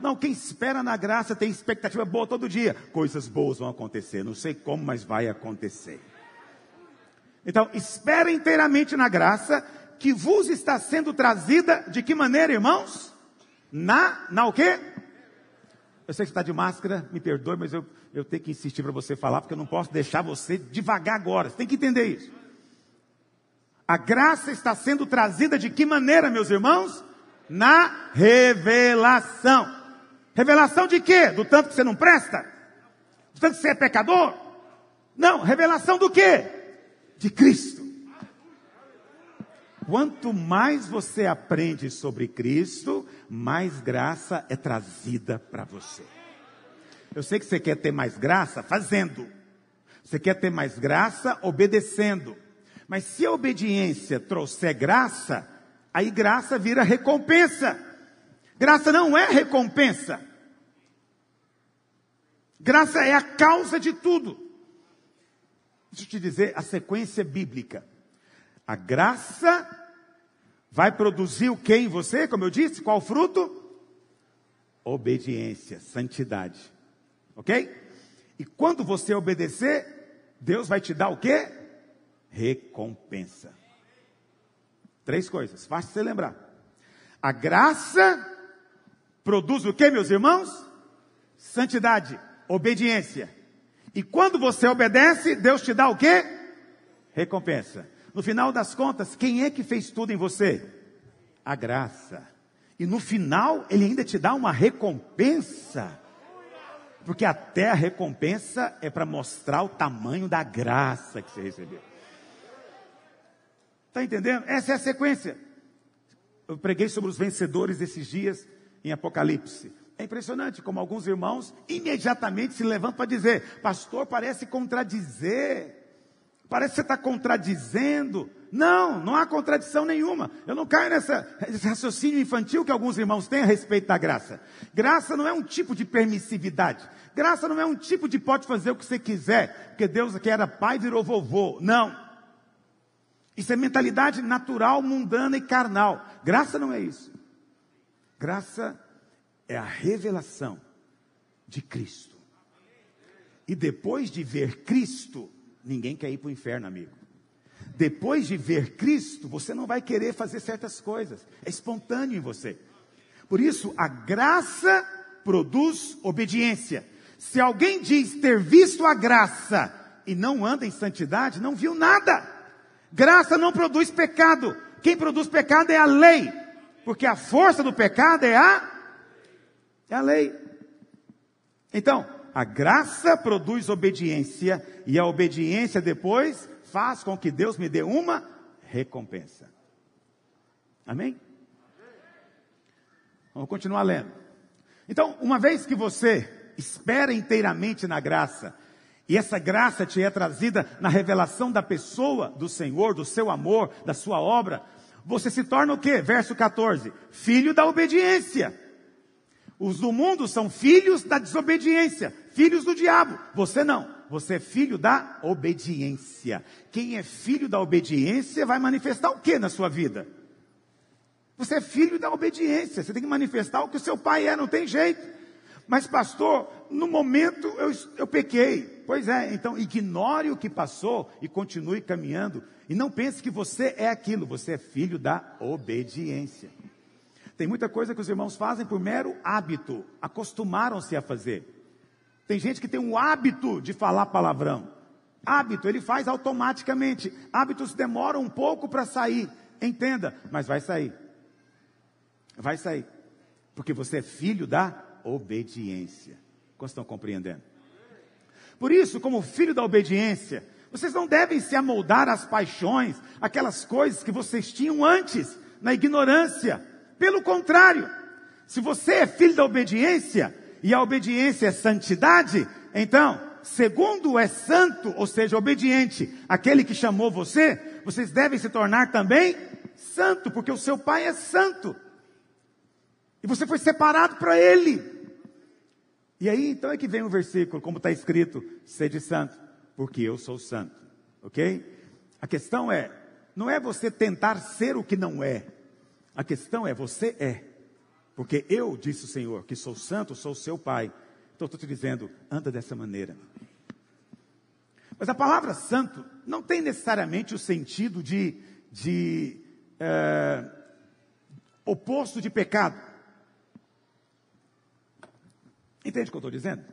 Não, quem espera na graça tem expectativa boa todo dia. Coisas boas vão acontecer. Não sei como, mas vai acontecer. Então, espera inteiramente na graça que vos está sendo trazida de que maneira, irmãos? Na, na o quê? Eu sei que você está de máscara, me perdoe, mas eu, eu tenho que insistir para você falar, porque eu não posso deixar você devagar agora. Você tem que entender isso. A graça está sendo trazida de que maneira, meus irmãos? Na revelação. Revelação de quê? Do tanto que você não presta? Do tanto que você é pecador? Não, revelação do quê? De Cristo. Quanto mais você aprende sobre Cristo, mais graça é trazida para você. Eu sei que você quer ter mais graça fazendo. Você quer ter mais graça obedecendo. Mas se a obediência trouxer graça, aí graça vira recompensa. Graça não é recompensa. Graça é a causa de tudo. Deixa eu te dizer a sequência bíblica. A graça vai produzir o que em você, como eu disse? Qual fruto? Obediência, santidade. Ok? E quando você obedecer, Deus vai te dar o que? Recompensa. Três coisas, fácil de você lembrar. A graça produz o que, meus irmãos? Santidade, obediência. E quando você obedece, Deus te dá o que? Recompensa. No final das contas, quem é que fez tudo em você? a graça. E no final, ele ainda te dá uma recompensa. Porque até a recompensa é para mostrar o tamanho da graça que você recebeu. Está entendendo? Essa é a sequência. Eu preguei sobre os vencedores esses dias em Apocalipse. É impressionante como alguns irmãos imediatamente se levantam para dizer: Pastor, parece contradizer. Parece que você está contradizendo. Não, não há contradição nenhuma. Eu não caio nessa, nesse raciocínio infantil que alguns irmãos têm a respeito da graça. Graça não é um tipo de permissividade. Graça não é um tipo de pode fazer o que você quiser, porque Deus que era pai virou vovô. Não. Isso é mentalidade natural, mundana e carnal. Graça não é isso. Graça é a revelação de Cristo. E depois de ver Cristo, ninguém quer ir para o inferno, amigo. Depois de ver Cristo, você não vai querer fazer certas coisas. É espontâneo em você. Por isso, a graça produz obediência. Se alguém diz ter visto a graça e não anda em santidade, não viu nada. Graça não produz pecado. Quem produz pecado é a lei. Porque a força do pecado é a é a lei. Então, a graça produz obediência e a obediência depois faz com que Deus me dê uma recompensa. Amém? Vamos continuar lendo. Então, uma vez que você espera inteiramente na graça, e essa graça te é trazida na revelação da pessoa do Senhor, do seu amor, da sua obra, você se torna o quê? Verso 14: filho da obediência. Os do mundo são filhos da desobediência, filhos do diabo. Você não. Você é filho da obediência. Quem é filho da obediência vai manifestar o que na sua vida? Você é filho da obediência. Você tem que manifestar o que o seu pai é, não tem jeito. Mas, pastor, no momento eu, eu pequei. Pois é, então ignore o que passou e continue caminhando. E não pense que você é aquilo, você é filho da obediência. Tem muita coisa que os irmãos fazem por mero hábito, acostumaram-se a fazer. Tem gente que tem um hábito de falar palavrão. Hábito, ele faz automaticamente. Hábitos demoram um pouco para sair. Entenda, mas vai sair. Vai sair. Porque você é filho da obediência. Como estão compreendendo? Por isso, como filho da obediência, vocês não devem se amoldar às paixões, aquelas coisas que vocês tinham antes, na ignorância. Pelo contrário, se você é filho da obediência, e a obediência é santidade, então, segundo é santo, ou seja, obediente, aquele que chamou você, vocês devem se tornar também santo, porque o seu pai é santo. E você foi separado para ele. E aí então é que vem o versículo, como está escrito: sede santo, porque eu sou santo. Ok? A questão é, não é você tentar ser o que não é. A questão é, você é. Porque eu, disse o Senhor, que sou santo, sou seu pai. Então estou te dizendo, anda dessa maneira. Mas a palavra santo não tem necessariamente o sentido de, de é, oposto de pecado. Entende o que eu estou dizendo?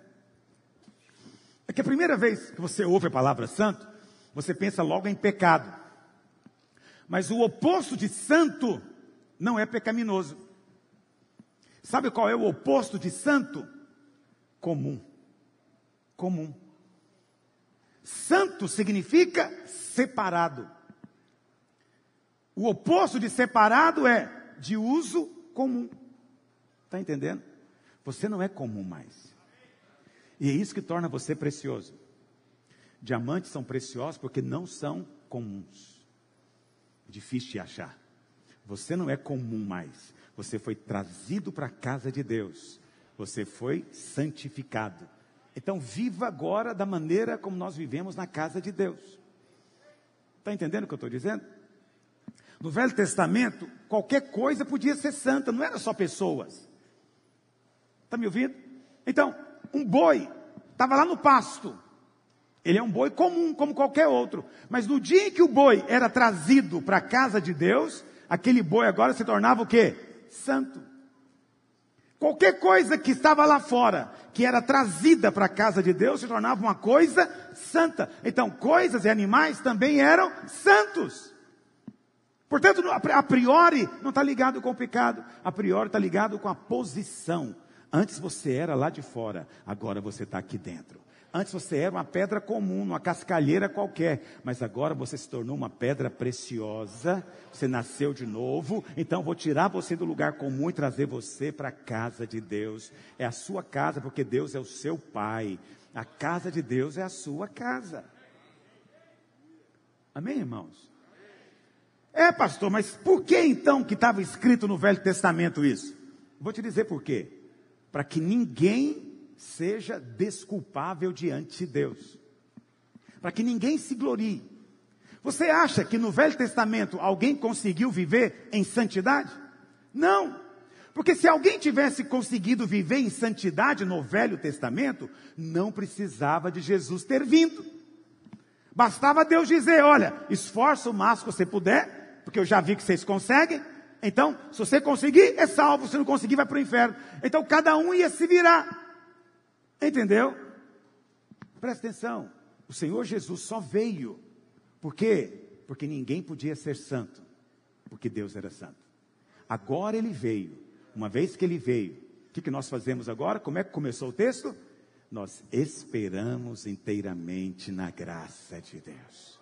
É que a primeira vez que você ouve a palavra santo, você pensa logo em pecado. Mas o oposto de santo não é pecaminoso. Sabe qual é o oposto de santo? Comum. Comum. Santo significa separado. O oposto de separado é de uso comum. Está entendendo? Você não é comum mais. E é isso que torna você precioso. Diamantes são preciosos porque não são comuns. Difícil de achar. Você não é comum mais. Você foi trazido para a casa de Deus. Você foi santificado. Então, viva agora da maneira como nós vivemos na casa de Deus. Está entendendo o que eu estou dizendo? No Velho Testamento, qualquer coisa podia ser santa, não era só pessoas. Está me ouvindo? Então, um boi estava lá no pasto. Ele é um boi comum, como qualquer outro. Mas no dia em que o boi era trazido para a casa de Deus, aquele boi agora se tornava o quê? Santo. Qualquer coisa que estava lá fora, que era trazida para a casa de Deus, se tornava uma coisa santa. Então, coisas e animais também eram santos. Portanto, a priori não está ligado com o pecado, a priori está ligado com a posição. Antes você era lá de fora, agora você está aqui dentro. Antes você era uma pedra comum, uma cascalheira qualquer, mas agora você se tornou uma pedra preciosa, você nasceu de novo, então vou tirar você do lugar comum e trazer você para a casa de Deus. É a sua casa, porque Deus é o seu Pai. A casa de Deus é a sua casa. Amém, irmãos? É, pastor, mas por que então que estava escrito no Velho Testamento isso? Vou te dizer por quê. Para que ninguém seja desculpável diante de Deus. Para que ninguém se glorie. Você acha que no Velho Testamento alguém conseguiu viver em santidade? Não. Porque se alguém tivesse conseguido viver em santidade no Velho Testamento, não precisava de Jesus ter vindo. Bastava Deus dizer: olha, esforça o máximo que você puder, porque eu já vi que vocês conseguem. Então, se você conseguir, é salvo. Se não conseguir, vai para o inferno. Então, cada um ia se virar. Entendeu? Presta atenção. O Senhor Jesus só veio. Por quê? Porque ninguém podia ser santo. Porque Deus era santo. Agora ele veio. Uma vez que ele veio, o que, que nós fazemos agora? Como é que começou o texto? Nós esperamos inteiramente na graça de Deus.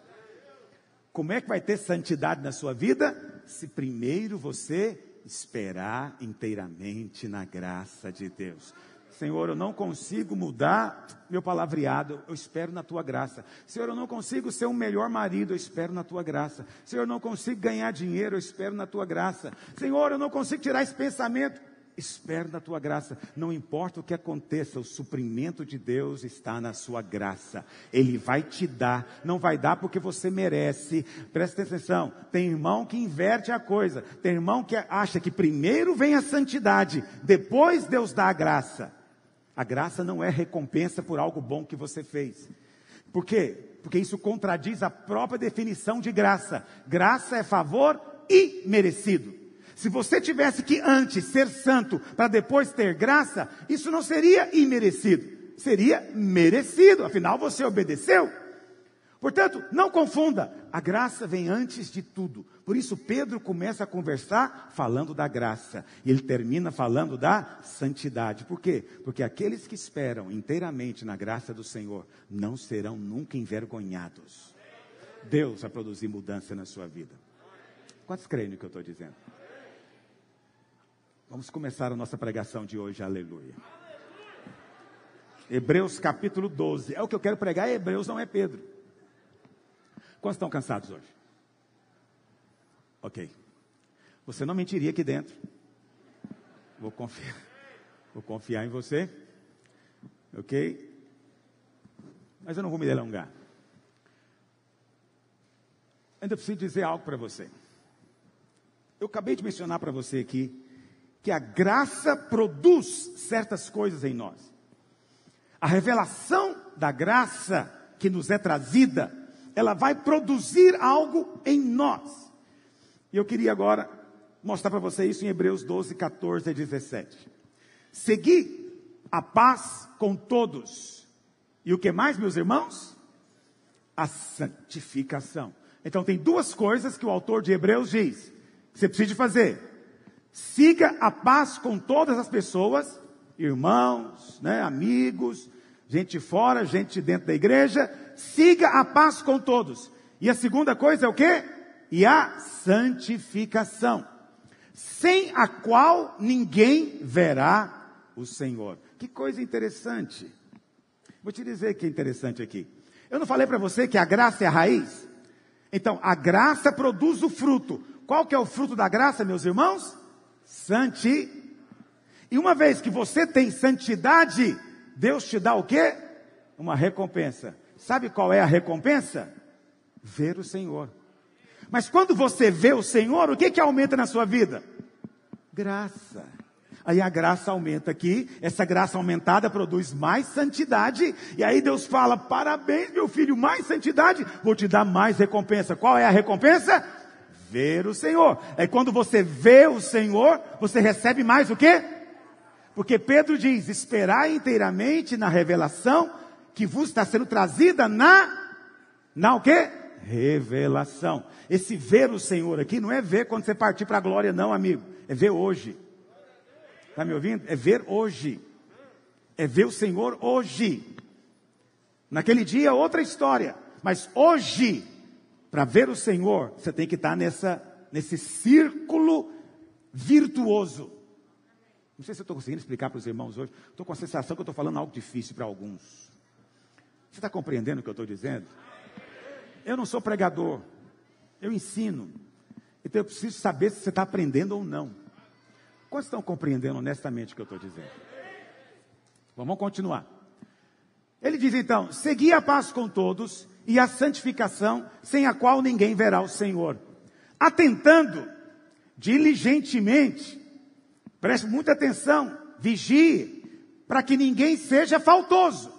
Como é que vai ter santidade na sua vida? Se primeiro você esperar inteiramente na graça de Deus. Senhor, eu não consigo mudar meu palavreado, eu espero na tua graça. Senhor, eu não consigo ser um melhor marido, eu espero na tua graça. Senhor, eu não consigo ganhar dinheiro, eu espero na tua graça. Senhor, eu não consigo tirar esse pensamento, espero na tua graça. Não importa o que aconteça, o suprimento de Deus está na sua graça. Ele vai te dar, não vai dar porque você merece. Presta atenção, tem irmão que inverte a coisa, tem irmão que acha que primeiro vem a santidade, depois Deus dá a graça. A graça não é recompensa por algo bom que você fez. Por quê? Porque isso contradiz a própria definição de graça. Graça é favor imerecido. Se você tivesse que antes ser santo para depois ter graça, isso não seria imerecido, seria merecido, afinal você obedeceu. Portanto, não confunda, a graça vem antes de tudo. Por isso, Pedro começa a conversar falando da graça, e ele termina falando da santidade. Por quê? Porque aqueles que esperam inteiramente na graça do Senhor não serão nunca envergonhados. Deus vai produzir mudança na sua vida. Quantos creem no que eu estou dizendo? Vamos começar a nossa pregação de hoje, aleluia. Hebreus capítulo 12. É o que eu quero pregar, Hebreus, não é Pedro. Quantos estão cansados hoje? Ok. Você não mentiria aqui dentro. Vou confiar. Vou confiar em você. Ok? Mas eu não vou me delongar. Ainda preciso dizer algo para você. Eu acabei de mencionar para você aqui que a graça produz certas coisas em nós. A revelação da graça que nos é trazida ela vai produzir algo em nós. E eu queria agora mostrar para você isso em Hebreus 12, 14 e 17. Segui a paz com todos. E o que mais, meus irmãos? A santificação. Então tem duas coisas que o autor de Hebreus diz que você precisa fazer. Siga a paz com todas as pessoas, irmãos, né, amigos, gente fora, gente dentro da igreja, siga a paz com todos. E a segunda coisa é o que? E a santificação, sem a qual ninguém verá o Senhor. Que coisa interessante. Vou te dizer que é interessante aqui. Eu não falei para você que a graça é a raiz? Então, a graça produz o fruto. Qual que é o fruto da graça, meus irmãos? Santi. E uma vez que você tem santidade, Deus te dá o quê? Uma recompensa. Sabe qual é a recompensa? Ver o Senhor. Mas quando você vê o Senhor, o que que aumenta na sua vida? Graça. Aí a graça aumenta aqui, essa graça aumentada produz mais santidade, e aí Deus fala: parabéns, meu filho, mais santidade, vou te dar mais recompensa. Qual é a recompensa? Ver o Senhor. É quando você vê o Senhor, você recebe mais o quê? Porque Pedro diz: esperar inteiramente na revelação que vos está sendo trazida na, na o quê? Revelação. Esse ver o Senhor aqui não é ver quando você partir para a glória, não, amigo. É ver hoje. Está me ouvindo? É ver hoje. É ver o Senhor hoje. Naquele dia, outra história. Mas hoje, para ver o Senhor, você tem que estar nessa, nesse círculo virtuoso. Não sei se eu estou conseguindo explicar para os irmãos hoje. Estou com a sensação que eu estou falando algo difícil para alguns. Você está compreendendo o que eu estou dizendo? Eu não sou pregador. Eu ensino. Então eu preciso saber se você está aprendendo ou não. Quantos estão compreendendo honestamente o que eu estou dizendo? Vamos continuar. Ele diz então: segui a paz com todos e a santificação, sem a qual ninguém verá o Senhor. Atentando diligentemente Preste muita atenção, vigie, para que ninguém seja faltoso.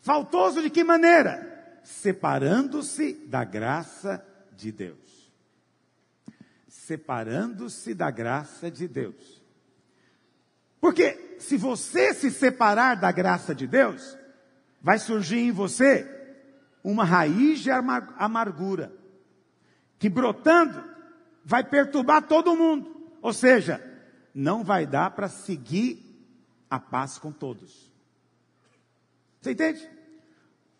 Faltoso de que maneira? Separando-se da graça de Deus. Separando-se da graça de Deus. Porque se você se separar da graça de Deus, vai surgir em você uma raiz de amargura, que brotando vai perturbar todo mundo. Ou seja, não vai dar para seguir a paz com todos. Você entende?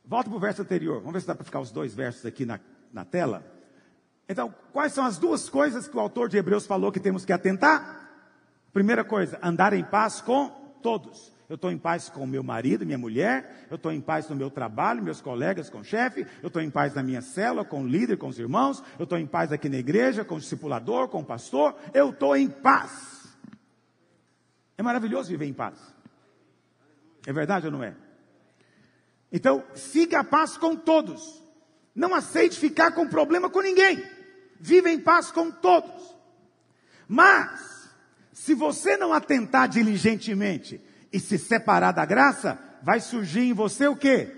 Volta para o verso anterior. Vamos ver se dá para ficar os dois versos aqui na, na tela. Então, quais são as duas coisas que o autor de Hebreus falou que temos que atentar? Primeira coisa, andar em paz com todos. Eu estou em paz com meu marido, minha mulher, eu estou em paz no meu trabalho, meus colegas, com o chefe, eu estou em paz na minha célula, com o líder, com os irmãos, eu estou em paz aqui na igreja, com o discipulador, com o pastor, eu estou em paz. É maravilhoso viver em paz. É verdade ou não é? Então, siga a paz com todos. Não aceite ficar com problema com ninguém. Viva em paz com todos. Mas, se você não atentar diligentemente e se separar da graça, vai surgir em você o quê?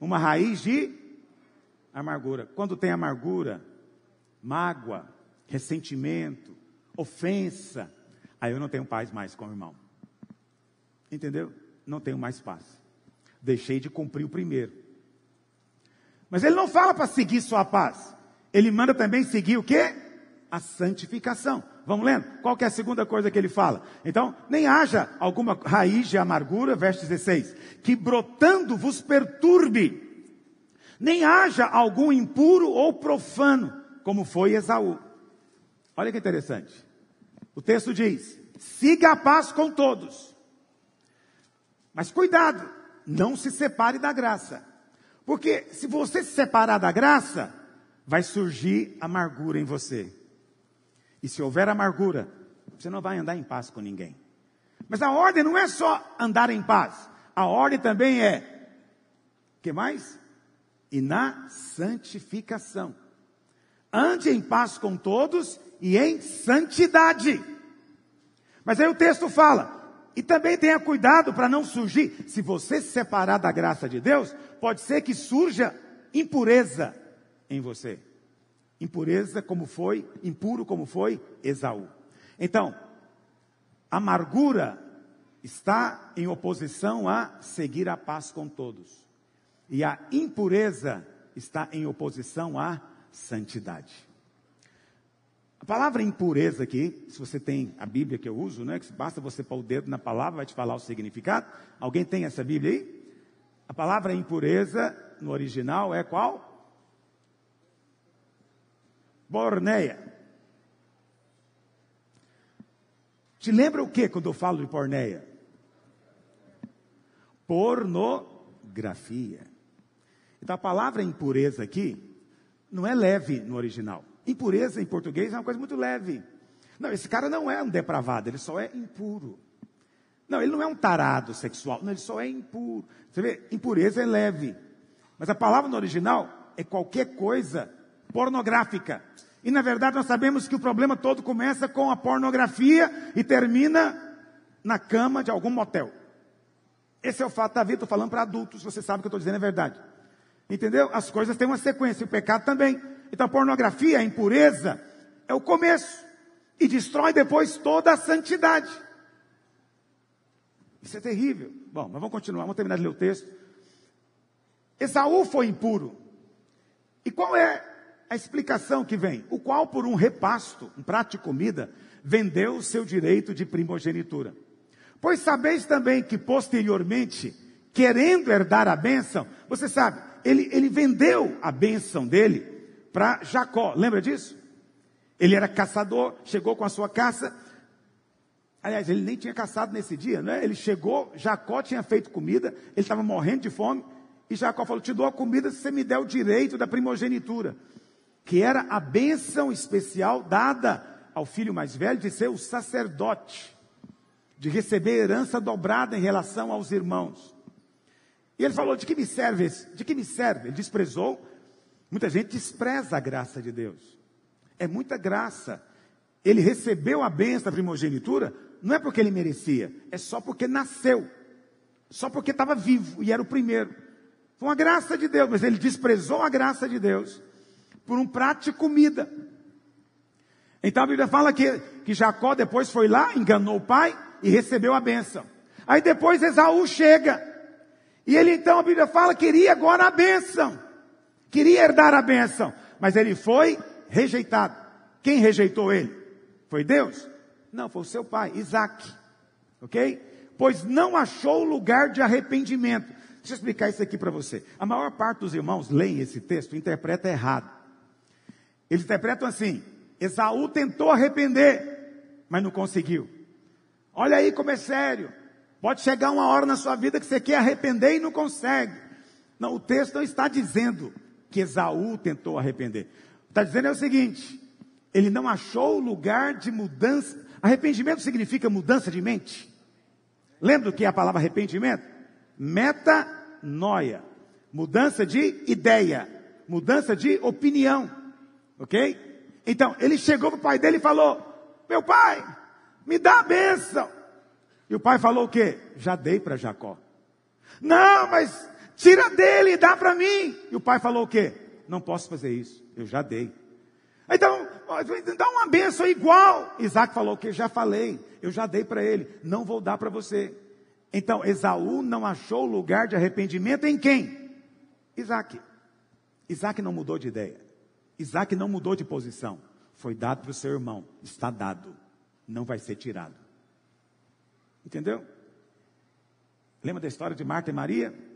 Uma raiz de amargura. Quando tem amargura, mágoa, ressentimento, ofensa, aí eu não tenho paz mais com o irmão. Entendeu? Não tenho mais paz. Deixei de cumprir o primeiro. Mas ele não fala para seguir só a paz. Ele manda também seguir o quê? A santificação. Vamos lendo? Qual é a segunda coisa que ele fala? Então, nem haja alguma raiz de amargura, verso 16, que brotando vos perturbe. Nem haja algum impuro ou profano, como foi Esaú. Olha que interessante. O texto diz: siga a paz com todos mas cuidado, não se separe da graça. Porque se você se separar da graça, vai surgir amargura em você. E se houver amargura, você não vai andar em paz com ninguém. Mas a ordem não é só andar em paz. A ordem também é, que mais? E na santificação. Ande em paz com todos e em santidade. Mas aí o texto fala: e também tenha cuidado para não surgir, se você se separar da graça de Deus, pode ser que surja impureza em você. Impureza como foi, impuro como foi Esaú. Então, amargura está em oposição a seguir a paz com todos. E a impureza está em oposição à santidade. A palavra impureza aqui, se você tem a Bíblia que eu uso, né, que basta você pôr o dedo na palavra, vai te falar o significado. Alguém tem essa Bíblia aí? A palavra impureza no original é qual? Borneia. Te lembra o que quando eu falo de porneia? Pornografia. Então a palavra impureza aqui não é leve no original. Impureza em português é uma coisa muito leve. Não, esse cara não é um depravado, ele só é impuro. Não, ele não é um tarado sexual, não, ele só é impuro. Você vê, impureza é leve. Mas a palavra no original é qualquer coisa pornográfica. E na verdade nós sabemos que o problema todo começa com a pornografia e termina na cama de algum motel. Esse é o fato da vida, estou falando para adultos, você sabe o que eu estou dizendo é verdade. Entendeu? As coisas têm uma sequência, o pecado também. Então, pornografia, a impureza, é o começo. E destrói depois toda a santidade. Isso é terrível. Bom, mas vamos continuar, vamos terminar de ler o texto. Esaú foi impuro. E qual é a explicação que vem? O qual, por um repasto, um prato de comida, vendeu o seu direito de primogenitura. Pois sabeis também que posteriormente, querendo herdar a bênção, você sabe, ele, ele vendeu a bênção dele para Jacó, lembra disso? Ele era caçador, chegou com a sua caça. Aliás, ele nem tinha caçado nesse dia, né? Ele chegou, Jacó tinha feito comida, ele estava morrendo de fome, e Jacó falou: Te dou a comida se você me der o direito da primogenitura, que era a bênção especial dada ao filho mais velho de ser o sacerdote, de receber herança dobrada em relação aos irmãos. E ele falou: De que me serve? De que me serve? Ele desprezou. Muita gente despreza a graça de Deus. É muita graça. Ele recebeu a bênção da primogenitura, não é porque ele merecia, é só porque nasceu. Só porque estava vivo e era o primeiro. Foi uma graça de Deus, mas ele desprezou a graça de Deus por um prato de comida. Então a Bíblia fala que, que Jacó depois foi lá, enganou o pai e recebeu a bênção. Aí depois Esaú chega. E ele então, a Bíblia fala, queria agora a bênção. Queria herdar a bênção. Mas ele foi rejeitado. Quem rejeitou ele? Foi Deus? Não, foi o seu pai, Isaac. Ok? Pois não achou lugar de arrependimento. Deixa eu explicar isso aqui para você. A maior parte dos irmãos leem esse texto e interpreta errado. Eles interpretam assim: Esaú tentou arrepender, mas não conseguiu. Olha aí como é sério. Pode chegar uma hora na sua vida que você quer arrepender e não consegue. Não, o texto não está dizendo que Esaú tentou arrepender. Está dizendo é o seguinte: ele não achou lugar de mudança. Arrependimento significa mudança de mente. Lembra o que é a palavra arrependimento? Metanoia. Mudança de ideia. Mudança de opinião. Ok? Então, ele chegou para o pai dele e falou: Meu pai, me dá a bênção. E o pai falou o quê? Já dei para Jacó. Não, mas tira dele e dá para mim. E o pai falou o quê? Não posso fazer isso, eu já dei. Então, dá uma bênção igual. Isaac falou que já falei, eu já dei para ele, não vou dar para você. Então, Esaú não achou lugar de arrependimento em quem? Isaac. Isaac não mudou de ideia. Isaac não mudou de posição. Foi dado para o seu irmão. Está dado. Não vai ser tirado. Entendeu? Lembra da história de Marta e Maria?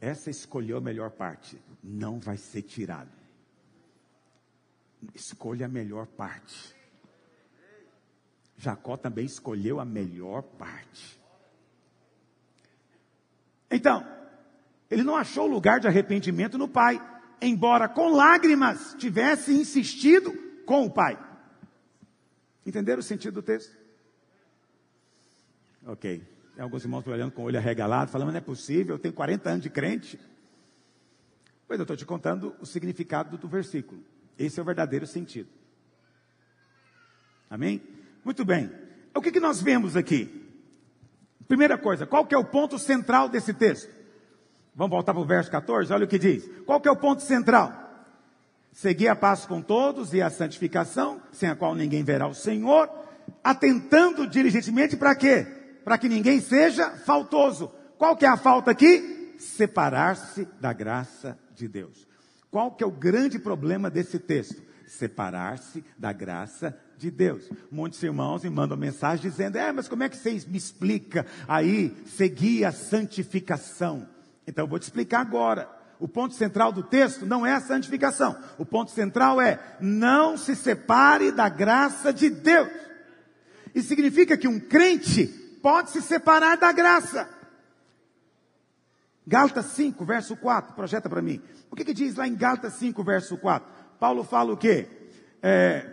Essa escolheu a melhor parte. Não vai ser tirado. Escolha a melhor parte. Jacó também escolheu a melhor parte. Então, ele não achou lugar de arrependimento no pai embora com lágrimas, tivesse insistido com o pai. Entenderam o sentido do texto? Ok. Tem alguns irmãos olhando com o olho arregalado, falando, não é possível, eu tenho 40 anos de crente. Pois eu estou te contando o significado do versículo. Esse é o verdadeiro sentido. Amém? Muito bem. O que, que nós vemos aqui? Primeira coisa, qual que é o ponto central desse texto? Vamos voltar para o verso 14? Olha o que diz. Qual que é o ponto central? Seguir a paz com todos e a santificação, sem a qual ninguém verá o Senhor, atentando diligentemente para quê? Para que ninguém seja faltoso. Qual que é a falta aqui? Separar-se da graça de Deus. Qual que é o grande problema desse texto? Separar-se da graça de Deus. Muitos irmãos me mandam mensagem dizendo: É, mas como é que vocês me explica aí seguir a santificação? Então eu vou te explicar agora. O ponto central do texto não é a santificação. O ponto central é não se separe da graça de Deus. Isso significa que um crente pode se separar da graça. Gálatas 5, verso 4, projeta para mim. O que, que, diz lá em Gálatas 5, verso 4? Paulo fala o quê? É,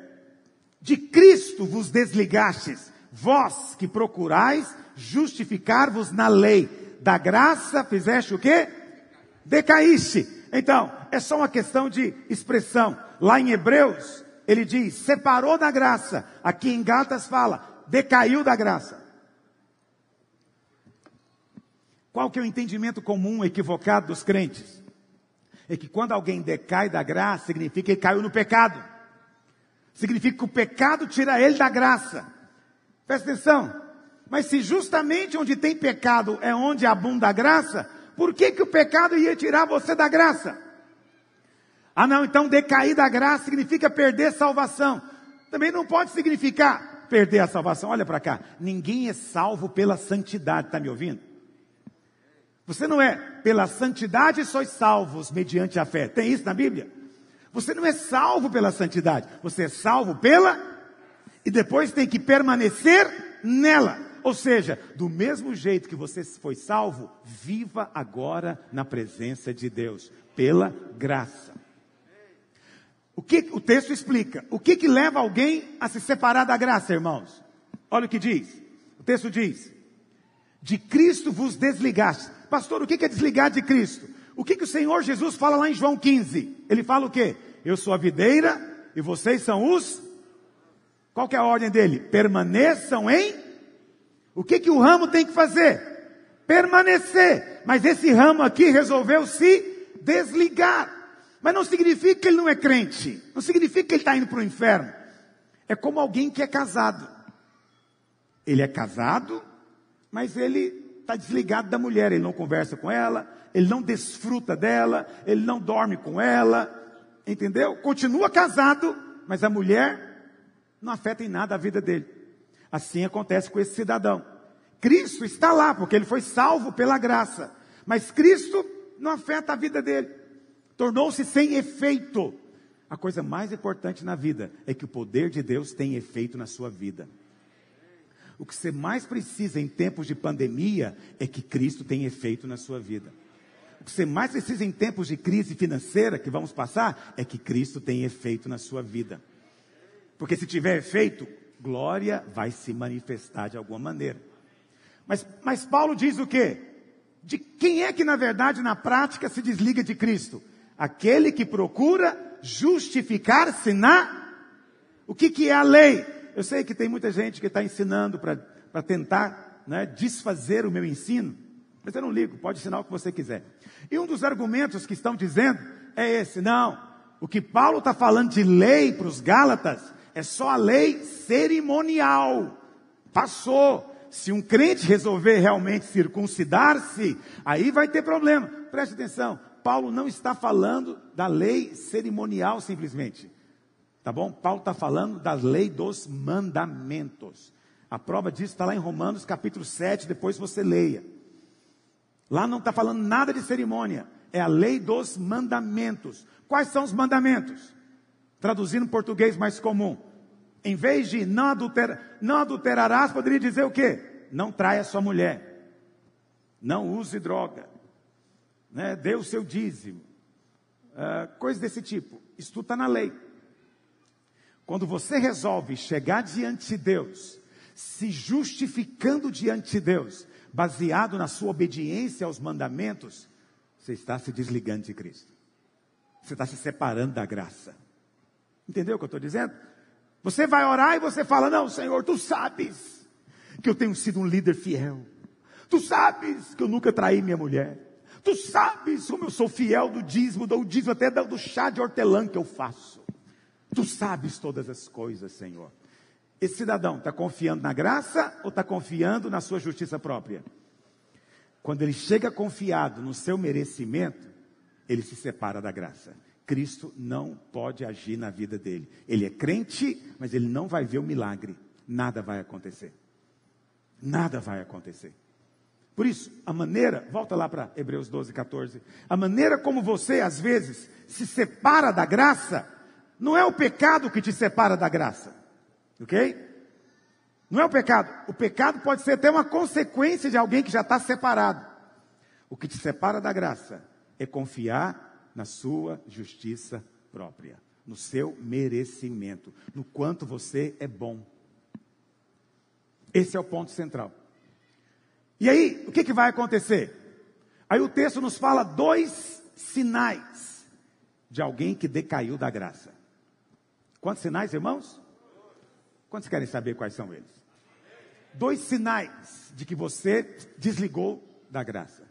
de Cristo vos desligastes, vós que procurais justificar-vos na lei da graça fizeste o quê? Decaíste. Então, é só uma questão de expressão. Lá em Hebreus, ele diz, separou da graça. Aqui em Gatas fala, decaiu da graça. Qual que é o entendimento comum equivocado dos crentes? É que quando alguém decai da graça, significa que caiu no pecado. Significa que o pecado tira ele da graça. Presta atenção. Mas se justamente onde tem pecado é onde abunda a graça, por que, que o pecado ia tirar você da graça? Ah, não, então decair da graça significa perder salvação. Também não pode significar perder a salvação. Olha para cá. Ninguém é salvo pela santidade, está me ouvindo? Você não é pela santidade sois salvos mediante a fé. Tem isso na Bíblia? Você não é salvo pela santidade, você é salvo pela e depois tem que permanecer nela. Ou seja, do mesmo jeito que você foi salvo, viva agora na presença de Deus, pela graça. O que o texto explica? O que que leva alguém a se separar da graça, irmãos? Olha o que diz. O texto diz: De Cristo vos desligaste. Pastor, o que é desligar de Cristo? O que, que o Senhor Jesus fala lá em João 15? Ele fala o quê? Eu sou a videira e vocês são os. Qual que é a ordem dele? Permaneçam em. O que, que o ramo tem que fazer? Permanecer. Mas esse ramo aqui resolveu se desligar. Mas não significa que ele não é crente. Não significa que ele está indo para o inferno. É como alguém que é casado. Ele é casado, mas ele está desligado da mulher, ele não conversa com ela, ele não desfruta dela, ele não dorme com ela, entendeu? Continua casado, mas a mulher não afeta em nada a vida dele. Assim acontece com esse cidadão. Cristo está lá, porque ele foi salvo pela graça, mas Cristo não afeta a vida dele, tornou-se sem efeito. A coisa mais importante na vida é que o poder de Deus tem efeito na sua vida. O que você mais precisa em tempos de pandemia é que Cristo tenha efeito na sua vida. O que você mais precisa em tempos de crise financeira que vamos passar é que Cristo tenha efeito na sua vida. Porque se tiver efeito, glória vai se manifestar de alguma maneira. Mas, mas Paulo diz o quê? De quem é que na verdade na prática se desliga de Cristo? Aquele que procura justificar-se na o que, que é a lei? Eu sei que tem muita gente que está ensinando para tentar né, desfazer o meu ensino, mas eu não ligo, pode ensinar o que você quiser. E um dos argumentos que estão dizendo é esse: não, o que Paulo está falando de lei para os Gálatas é só a lei cerimonial. Passou. Se um crente resolver realmente circuncidar-se, aí vai ter problema. Preste atenção, Paulo não está falando da lei cerimonial simplesmente. Tá bom? Paulo está falando da lei dos mandamentos. A prova disso está lá em Romanos capítulo 7, depois você leia. Lá não está falando nada de cerimônia, é a lei dos mandamentos. Quais são os mandamentos? Traduzindo em português mais comum. Em vez de não, adulter, não adulterarás, poderia dizer o quê? Não traia sua mulher. Não use droga. Né? Dê o seu dízimo. Uh, coisa desse tipo. Isso tudo está na lei. Quando você resolve chegar diante de Deus, se justificando diante de Deus, baseado na sua obediência aos mandamentos, você está se desligando de Cristo. Você está se separando da graça. Entendeu o que eu estou dizendo? Você vai orar e você fala: Não, Senhor, tu sabes que eu tenho sido um líder fiel. Tu sabes que eu nunca traí minha mulher. Tu sabes como eu sou fiel do dízimo, do dízimo até do chá de hortelã que eu faço. Tu sabes todas as coisas, Senhor. Esse cidadão está confiando na graça ou está confiando na sua justiça própria? Quando ele chega confiado no seu merecimento, ele se separa da graça. Cristo não pode agir na vida dele. Ele é crente, mas ele não vai ver o milagre. Nada vai acontecer. Nada vai acontecer. Por isso, a maneira, volta lá para Hebreus 12, 14. A maneira como você, às vezes, se separa da graça, não é o pecado que te separa da graça. Ok? Não é o pecado. O pecado pode ser até uma consequência de alguém que já está separado. O que te separa da graça é confiar na sua justiça própria, no seu merecimento, no quanto você é bom. Esse é o ponto central. E aí, o que, que vai acontecer? Aí o texto nos fala dois sinais de alguém que decaiu da graça. Quantos sinais, irmãos? Quantos querem saber quais são eles? Dois sinais de que você desligou da graça.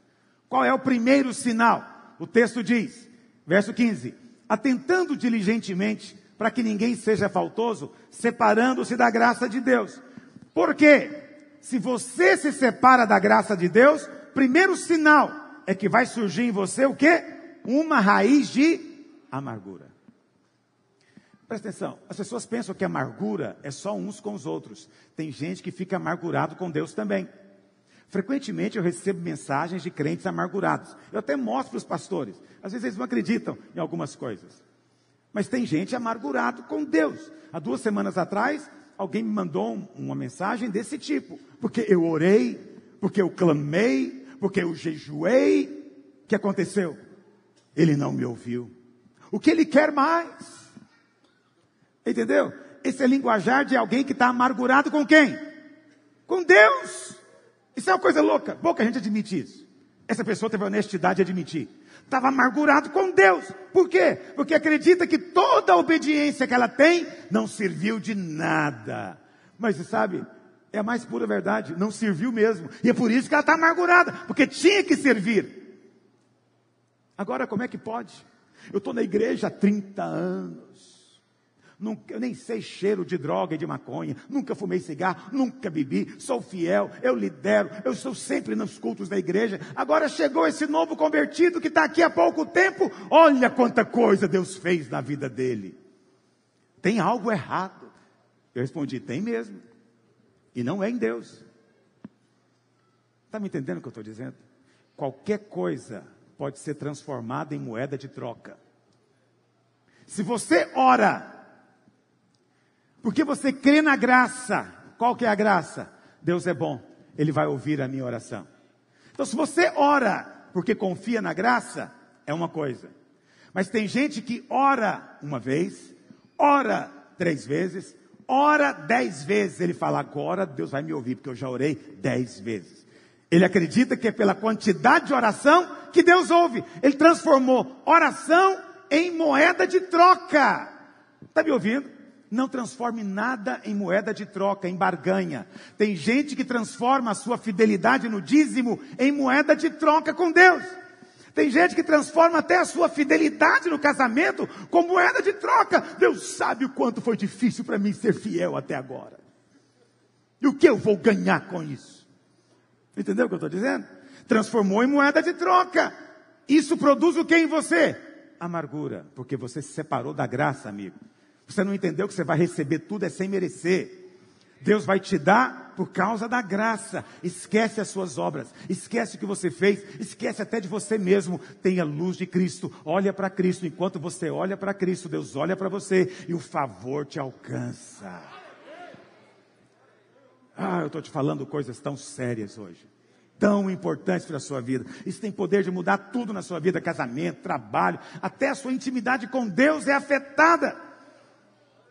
Qual é o primeiro sinal? O texto diz, verso 15: atentando diligentemente para que ninguém seja faltoso, separando-se da graça de Deus. Por quê? Se você se separa da graça de Deus, primeiro sinal é que vai surgir em você o quê? Uma raiz de amargura. Presta atenção, as pessoas pensam que amargura é só uns com os outros. Tem gente que fica amargurado com Deus também. Frequentemente eu recebo mensagens de crentes amargurados. Eu até mostro para os pastores. Às vezes eles não acreditam em algumas coisas. Mas tem gente amargurado com Deus. Há duas semanas atrás, alguém me mandou uma mensagem desse tipo. Porque eu orei, porque eu clamei, porque eu jejuei. O que aconteceu? Ele não me ouviu. O que ele quer mais? Entendeu? Esse é linguajar de alguém que está amargurado com quem? Com Deus. Isso é uma coisa louca. Pouca gente admite isso. Essa pessoa teve a honestidade de admitir. Estava amargurado com Deus. Por quê? Porque acredita que toda a obediência que ela tem não serviu de nada. Mas sabe, é a mais pura verdade. Não serviu mesmo. E é por isso que ela está amargurada. Porque tinha que servir. Agora, como é que pode? Eu estou na igreja há 30 anos. Nunca, eu nem sei cheiro de droga e de maconha. Nunca fumei cigarro, nunca bebi. Sou fiel, eu lidero, eu estou sempre nos cultos da igreja. Agora chegou esse novo convertido que está aqui há pouco tempo. Olha quanta coisa Deus fez na vida dele. Tem algo errado. Eu respondi: tem mesmo. E não é em Deus. Está me entendendo o que eu estou dizendo? Qualquer coisa pode ser transformada em moeda de troca. Se você ora porque você crê na graça. Qual que é a graça? Deus é bom, Ele vai ouvir a minha oração. Então, se você ora porque confia na graça, é uma coisa. Mas tem gente que ora uma vez, ora três vezes, ora dez vezes. Ele fala, agora Deus vai me ouvir, porque eu já orei dez vezes. Ele acredita que é pela quantidade de oração que Deus ouve. Ele transformou oração em moeda de troca. Está me ouvindo? Não transforme nada em moeda de troca, em barganha. Tem gente que transforma a sua fidelidade no dízimo em moeda de troca com Deus. Tem gente que transforma até a sua fidelidade no casamento como moeda de troca. Deus sabe o quanto foi difícil para mim ser fiel até agora. E o que eu vou ganhar com isso? Entendeu o que eu estou dizendo? Transformou em moeda de troca. Isso produz o que em você? Amargura, porque você se separou da graça, amigo. Você não entendeu que você vai receber tudo é sem merecer. Deus vai te dar por causa da graça. Esquece as suas obras, esquece o que você fez, esquece até de você mesmo. Tenha luz de Cristo, olha para Cristo. Enquanto você olha para Cristo, Deus olha para você e o favor te alcança. Ah, eu estou te falando coisas tão sérias hoje, tão importantes para a sua vida. Isso tem poder de mudar tudo na sua vida: casamento, trabalho, até a sua intimidade com Deus é afetada.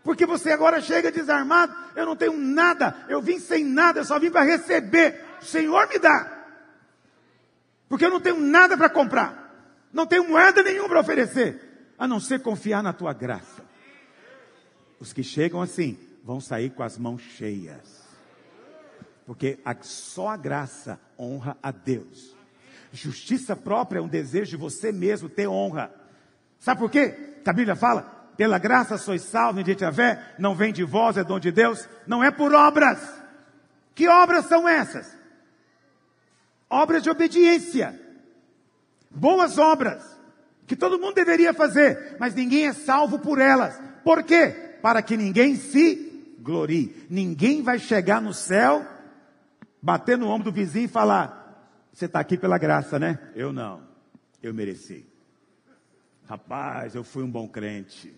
Porque você agora chega desarmado, eu não tenho nada, eu vim sem nada, eu só vim para receber. O Senhor me dá. Porque eu não tenho nada para comprar. Não tenho moeda nenhuma para oferecer, a não ser confiar na tua graça. Os que chegam assim vão sair com as mãos cheias. Porque a, só a graça honra a Deus. Justiça própria é um desejo de você mesmo ter honra. Sabe por quê? Que a Bíblia fala, pela graça sois salvos, mediante a fé, não vem de vós, é dom de Deus, não é por obras. Que obras são essas? Obras de obediência. Boas obras, que todo mundo deveria fazer, mas ninguém é salvo por elas. Por quê? Para que ninguém se glorie. Ninguém vai chegar no céu, bater no ombro do vizinho e falar: Você está aqui pela graça, né? Eu não. Eu mereci. Rapaz, eu fui um bom crente.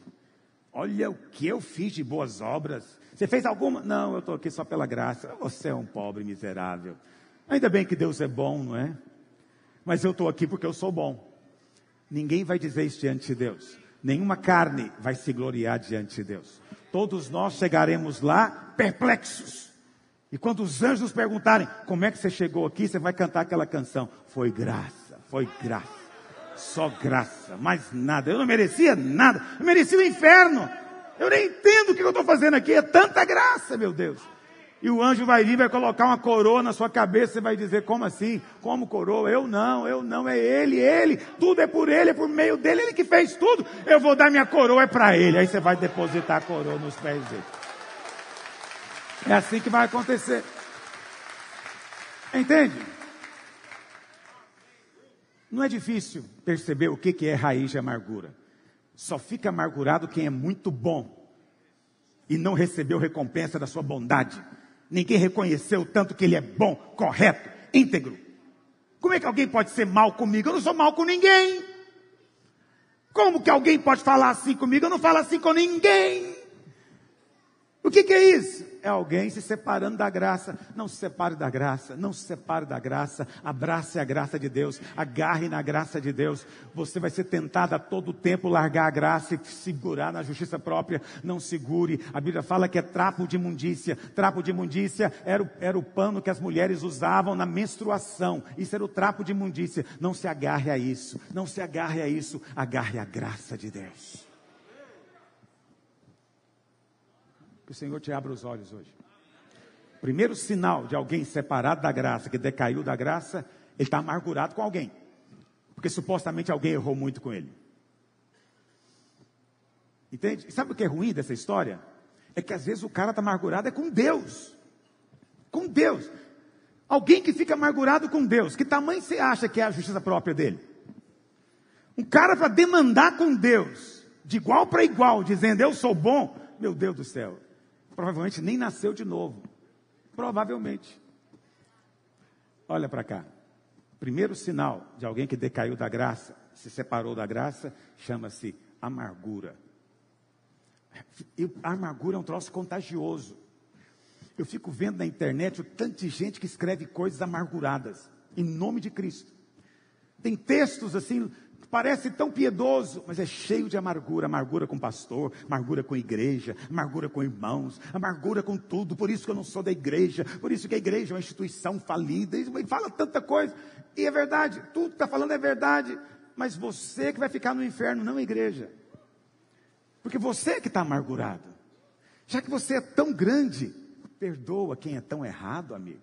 Olha o que eu fiz de boas obras. Você fez alguma? Não, eu estou aqui só pela graça. Você é um pobre miserável. Ainda bem que Deus é bom, não é? Mas eu estou aqui porque eu sou bom. Ninguém vai dizer isso diante de Deus. Nenhuma carne vai se gloriar diante de Deus. Todos nós chegaremos lá perplexos. E quando os anjos perguntarem como é que você chegou aqui, você vai cantar aquela canção. Foi graça, foi graça. Só graça, mais nada. Eu não merecia nada. Eu merecia o inferno. Eu nem entendo o que eu estou fazendo aqui. É tanta graça, meu Deus. E o anjo vai vir, vai colocar uma coroa na sua cabeça e vai dizer: Como assim? Como coroa? Eu não, eu não, é ele, ele. Tudo é por ele, é por meio dele, ele que fez tudo. Eu vou dar minha coroa, é para ele. Aí você vai depositar a coroa nos pés dele. É assim que vai acontecer. Entende? Não é difícil perceber o que é raiz de amargura. Só fica amargurado quem é muito bom e não recebeu recompensa da sua bondade. Ninguém reconheceu tanto que ele é bom, correto, íntegro. Como é que alguém pode ser mal comigo? Eu não sou mal com ninguém. Como que alguém pode falar assim comigo? Eu não falo assim com ninguém. O que, que é isso? É alguém se separando da graça. Não se separe da graça, não se separe da graça. Abrace a graça de Deus, agarre na graça de Deus. Você vai ser tentado a todo tempo largar a graça e segurar na justiça própria. Não segure. A Bíblia fala que é trapo de imundícia. Trapo de imundícia era o, era o pano que as mulheres usavam na menstruação. Isso era o trapo de imundícia. Não se agarre a isso. Não se agarre a isso. Agarre a graça de Deus. Que o Senhor te abra os olhos hoje. Primeiro sinal de alguém separado da graça, que decaiu da graça, ele está amargurado com alguém. Porque supostamente alguém errou muito com ele. Entende? E sabe o que é ruim dessa história? É que às vezes o cara está amargurado é com Deus. Com Deus. Alguém que fica amargurado com Deus. Que tamanho você acha que é a justiça própria dele? Um cara para demandar com Deus, de igual para igual, dizendo eu sou bom, meu Deus do céu provavelmente nem nasceu de novo. Provavelmente. Olha para cá. Primeiro sinal de alguém que decaiu da graça, se separou da graça, chama-se amargura. E a amargura é um troço contagioso. Eu fico vendo na internet o tanto de gente que escreve coisas amarguradas, em nome de Cristo. Tem textos assim, Parece tão piedoso, mas é cheio de amargura, amargura com pastor, amargura com igreja, amargura com irmãos, amargura com tudo. Por isso que eu não sou da igreja, por isso que a igreja é uma instituição falida, e fala tanta coisa. E é verdade, tudo que está falando é verdade, mas você que vai ficar no inferno, não a igreja. Porque você que está amargurado. Já que você é tão grande, perdoa quem é tão errado, amigo.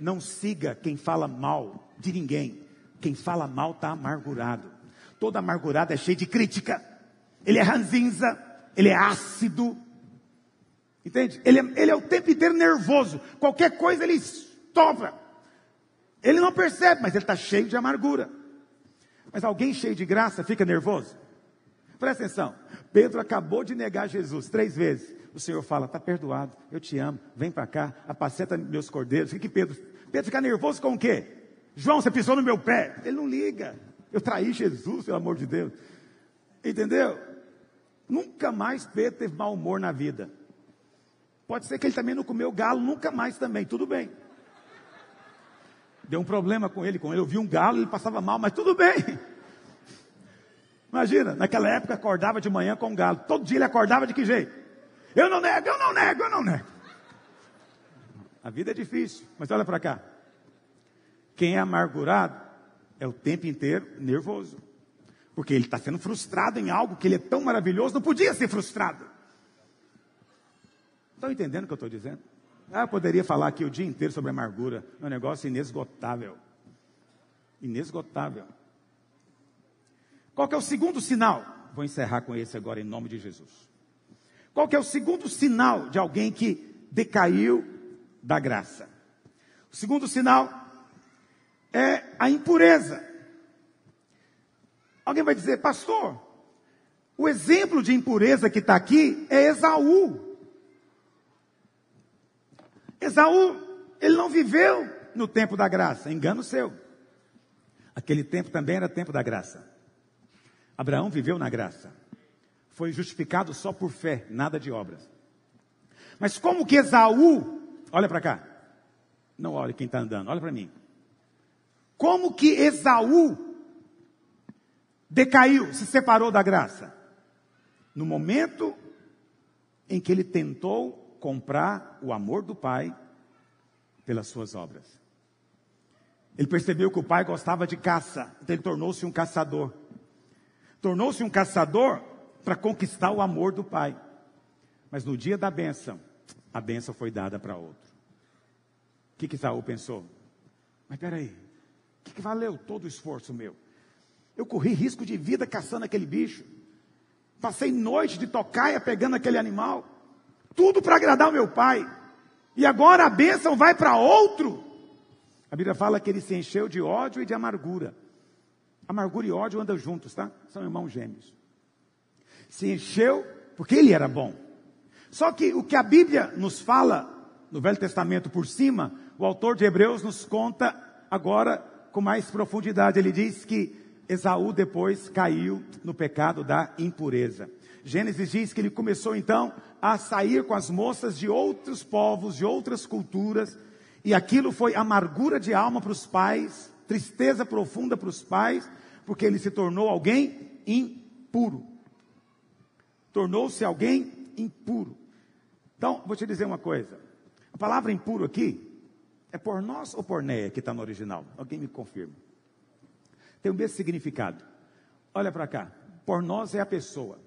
Não siga quem fala mal de ninguém quem fala mal está amargurado. Todo amargurado é cheio de crítica. Ele é ranzinza, ele é ácido. Entende? Ele é, ele é o tempo inteiro nervoso. Qualquer coisa ele estopa. Ele não percebe, mas ele está cheio de amargura. Mas alguém cheio de graça fica nervoso? Presta atenção. Pedro acabou de negar Jesus três vezes. O Senhor fala: está perdoado, eu te amo, vem para cá, apaceta meus cordeiros. O que, que Pedro? Pedro fica nervoso com o quê? João, você pisou no meu pé. Ele não liga. Eu traí Jesus, pelo amor de Deus. Entendeu? Nunca mais Pedro teve mau humor na vida. Pode ser que ele também não comeu galo, nunca mais também, tudo bem. Deu um problema com ele, com ele. Eu vi um galo, ele passava mal, mas tudo bem. Imagina, naquela época acordava de manhã com um galo. Todo dia ele acordava de que jeito? Eu não nego, eu não nego, eu não nego. A vida é difícil, mas olha para cá. Quem é amargurado é o tempo inteiro nervoso. Porque ele está sendo frustrado em algo que ele é tão maravilhoso, não podia ser frustrado. Estão entendendo o que eu estou dizendo? Ah, eu poderia falar aqui o dia inteiro sobre amargura. É um negócio inesgotável. Inesgotável. Qual é o segundo sinal? Vou encerrar com esse agora em nome de Jesus. Qual é o segundo sinal de alguém que decaiu da graça? O segundo sinal é a impureza. Alguém vai dizer, pastor, o exemplo de impureza que está aqui é Esaú. Esaú, ele não viveu no tempo da graça, engano seu. Aquele tempo também era tempo da graça. Abraão viveu na graça. Foi justificado só por fé, nada de obras. Mas como que Esaú, olha para cá. Não olhe quem está andando, olha para mim. Como que Esaú decaiu, se separou da graça? No momento em que ele tentou comprar o amor do pai pelas suas obras. Ele percebeu que o pai gostava de caça, então ele tornou-se um caçador. Tornou-se um caçador para conquistar o amor do pai. Mas no dia da benção, a benção foi dada para outro. O que que Saul pensou? Mas peraí, o que, valeu todo o esforço meu? Eu corri risco de vida caçando aquele bicho. Passei noite de tocaia pegando aquele animal. Tudo para agradar o meu pai. E agora a bênção vai para outro. A Bíblia fala que ele se encheu de ódio e de amargura. Amargura e ódio andam juntos, tá? São irmãos gêmeos. Se encheu porque ele era bom. Só que o que a Bíblia nos fala no Velho Testamento por cima, o autor de Hebreus nos conta agora com mais profundidade. Ele diz que Esaú depois caiu no pecado da impureza. Gênesis diz que ele começou então a sair com as moças de outros povos, de outras culturas, e aquilo foi amargura de alma para os pais, tristeza profunda para os pais, porque ele se tornou alguém impuro. Tornou-se alguém impuro. Então, vou te dizer uma coisa. A palavra impuro aqui é por nós ou pornéia que está no original? Alguém me confirma. Tem o mesmo significado. Olha para cá. Por nós é a pessoa.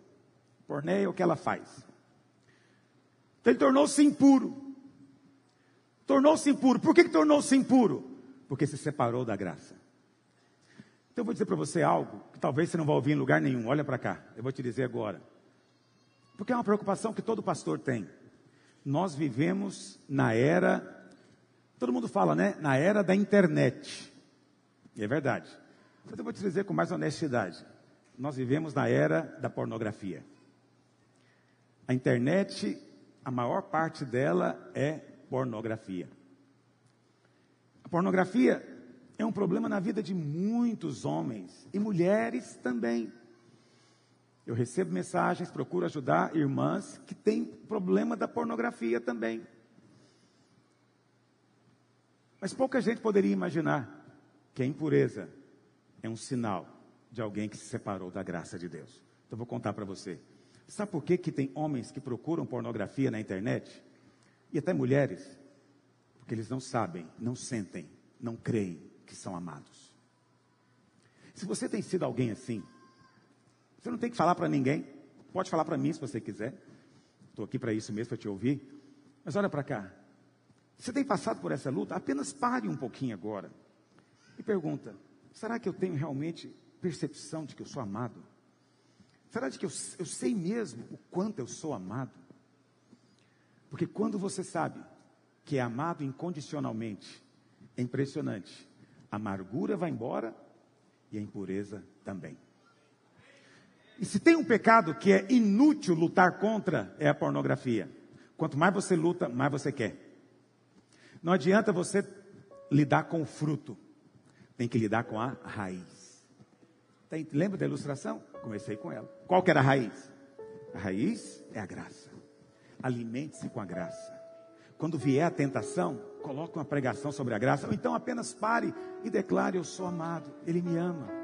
Pornéia é o que ela faz. Então ele tornou-se impuro. Tornou-se impuro. Por que, que tornou-se impuro? Porque se separou da graça. Então eu vou dizer para você algo que talvez você não vá ouvir em lugar nenhum. Olha para cá. Eu vou te dizer agora. Porque é uma preocupação que todo pastor tem. Nós vivemos na era, todo mundo fala, né? Na era da internet. E é verdade. Mas eu vou te dizer com mais honestidade. Nós vivemos na era da pornografia. A internet, a maior parte dela é pornografia. A pornografia é um problema na vida de muitos homens e mulheres também. Eu recebo mensagens, procuro ajudar irmãs que têm problema da pornografia também. Mas pouca gente poderia imaginar que a impureza é um sinal de alguém que se separou da graça de Deus. Então vou contar para você. Sabe por que, que tem homens que procuram pornografia na internet? E até mulheres? Porque eles não sabem, não sentem, não creem que são amados. Se você tem sido alguém assim, você não tem que falar para ninguém. Pode falar para mim se você quiser. Estou aqui para isso mesmo, para te ouvir. Mas olha para cá. Você tem passado por essa luta? Apenas pare um pouquinho agora. E pergunta: será que eu tenho realmente percepção de que eu sou amado? Será de que eu, eu sei mesmo o quanto eu sou amado? Porque quando você sabe que é amado incondicionalmente, é impressionante. A amargura vai embora e a impureza também. E se tem um pecado que é inútil lutar contra, é a pornografia. Quanto mais você luta, mais você quer. Não adianta você lidar com o fruto, tem que lidar com a raiz. Tem, lembra da ilustração? Comecei com ela. Qual que era a raiz? A raiz é a graça. Alimente-se com a graça. Quando vier a tentação, coloque uma pregação sobre a graça, ou então apenas pare e declare: Eu sou amado, Ele me ama.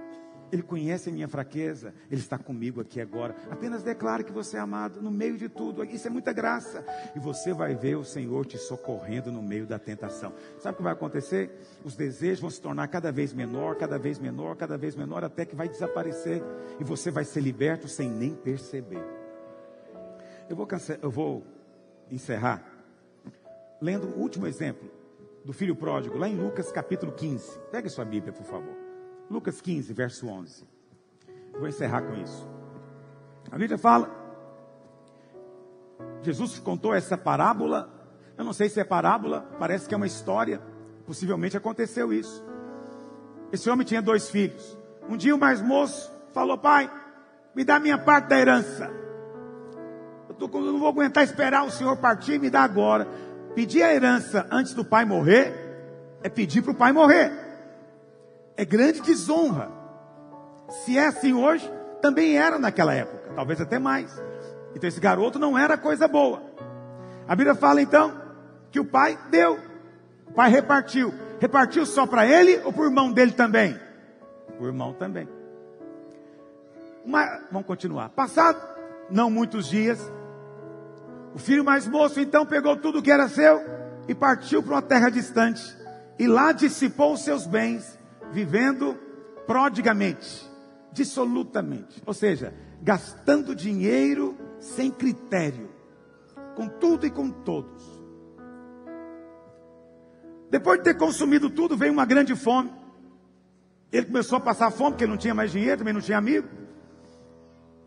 Ele conhece a minha fraqueza, Ele está comigo aqui agora. Apenas declare que você é amado no meio de tudo. Isso é muita graça. E você vai ver o Senhor te socorrendo no meio da tentação. Sabe o que vai acontecer? Os desejos vão se tornar cada vez menor, cada vez menor, cada vez menor, até que vai desaparecer. E você vai ser liberto sem nem perceber. Eu vou, eu vou encerrar lendo o último exemplo do filho pródigo, lá em Lucas capítulo 15. Pegue sua Bíblia, por favor. Lucas 15, verso 11. vou encerrar com isso. A Bíblia fala, Jesus contou essa parábola. Eu não sei se é parábola, parece que é uma história. Possivelmente aconteceu isso. Esse homem tinha dois filhos. Um dia o mais moço falou: Pai, me dá minha parte da herança. Eu, tô, eu não vou aguentar esperar o senhor partir, me dá agora. Pedir a herança antes do pai morrer é pedir para o pai morrer é grande desonra. Se é assim hoje, também era naquela época, talvez até mais. Então esse garoto não era coisa boa. A Bíblia fala então que o pai deu, o pai repartiu. Repartiu só para ele ou para o irmão dele também? O irmão também. Mas, vamos continuar. Passado não muitos dias, o filho mais moço então pegou tudo que era seu e partiu para uma terra distante. E lá dissipou os seus bens vivendo prodigamente, dissolutamente, ou seja, gastando dinheiro sem critério, com tudo e com todos. Depois de ter consumido tudo, veio uma grande fome. Ele começou a passar fome, porque não tinha mais dinheiro, também não tinha amigo.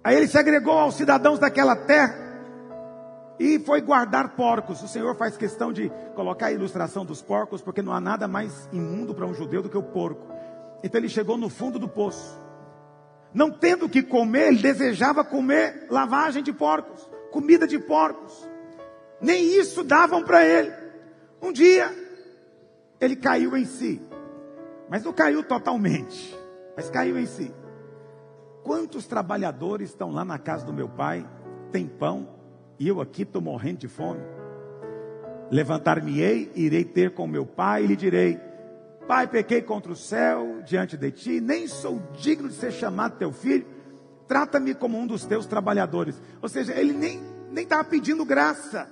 Aí ele se agregou aos cidadãos daquela terra e foi guardar porcos. O Senhor faz questão de colocar a ilustração dos porcos, porque não há nada mais imundo para um judeu do que o porco. Então ele chegou no fundo do poço. Não tendo o que comer, ele desejava comer lavagem de porcos, comida de porcos. Nem isso davam para ele. Um dia, ele caiu em si. Mas não caiu totalmente, mas caiu em si. Quantos trabalhadores estão lá na casa do meu pai, tem pão, e eu aqui estou morrendo de fome? Levantar-me-ei, irei ter com meu pai e lhe direi: Pai, pequei contra o céu diante de ti, nem sou digno de ser chamado teu filho, trata-me como um dos teus trabalhadores. Ou seja, ele nem estava pedindo graça,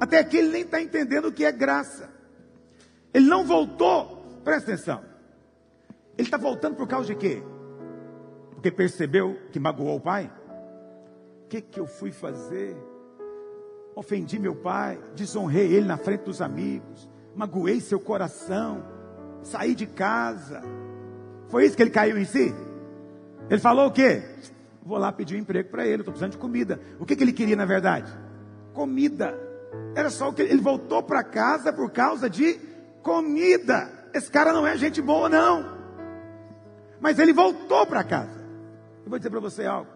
até aqui ele nem está entendendo o que é graça. Ele não voltou, presta atenção. Ele está voltando por causa de quê? Porque percebeu que magoou o pai? O que, que eu fui fazer? ofendi meu pai, desonrei ele na frente dos amigos, magoei seu coração, saí de casa. Foi isso que ele caiu em si? Ele falou o quê? Vou lá pedir um emprego para ele, estou precisando de comida. O que, que ele queria na verdade? Comida. Era só o que ele voltou para casa por causa de comida. Esse cara não é gente boa, não. Mas ele voltou para casa. Eu vou dizer para você algo.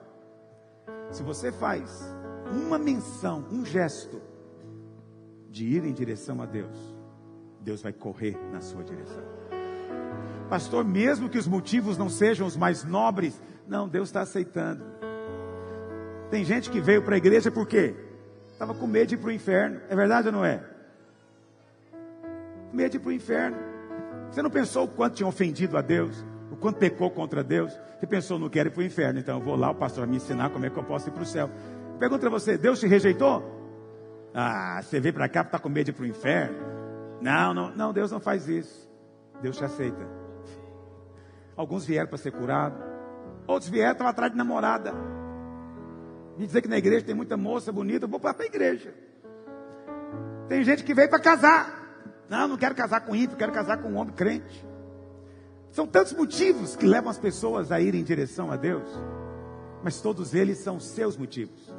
Se você faz uma menção, um gesto de ir em direção a Deus, Deus vai correr na sua direção. Pastor, mesmo que os motivos não sejam os mais nobres, não, Deus está aceitando. Tem gente que veio para a igreja por quê? Estava com medo de ir para o inferno. É verdade ou não é? Medo de ir para o inferno. Você não pensou o quanto tinha ofendido a Deus? O quanto pecou contra Deus? Você pensou, não quero ir para o inferno, então eu vou lá, o pastor vai me ensinar como é que eu posso ir para o céu. Pergunta para você: Deus te rejeitou? Ah, você veio para cá para estar tá com medo de ir para o inferno? Não, não, não, Deus não faz isso. Deus te aceita. Alguns vieram para ser curados, outros vieram estavam atrás de namorada. Me dizer que na igreja tem muita moça bonita, vou para a igreja. Tem gente que veio para casar. Não, não quero casar com ímpio, quero casar com um homem crente. São tantos motivos que levam as pessoas a irem em direção a Deus, mas todos eles são seus motivos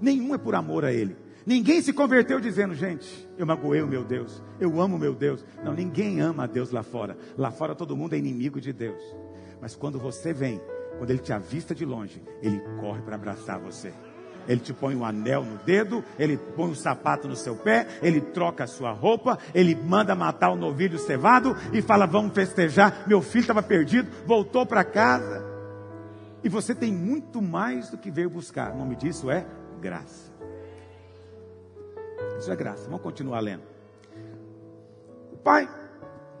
nenhum é por amor a Ele. Ninguém se converteu dizendo, gente, eu magoei o meu Deus, eu amo o meu Deus. Não, ninguém ama a Deus lá fora. Lá fora todo mundo é inimigo de Deus. Mas quando você vem, quando Ele te avista de longe, Ele corre para abraçar você. Ele te põe um anel no dedo, ele põe um sapato no seu pé, ele troca a sua roupa, ele manda matar o novilho cevado e fala: Vamos festejar. Meu filho estava perdido, voltou para casa. E você tem muito mais do que veio buscar. O nome disso é graça. Isso é graça. Vamos continuar lendo. O pai,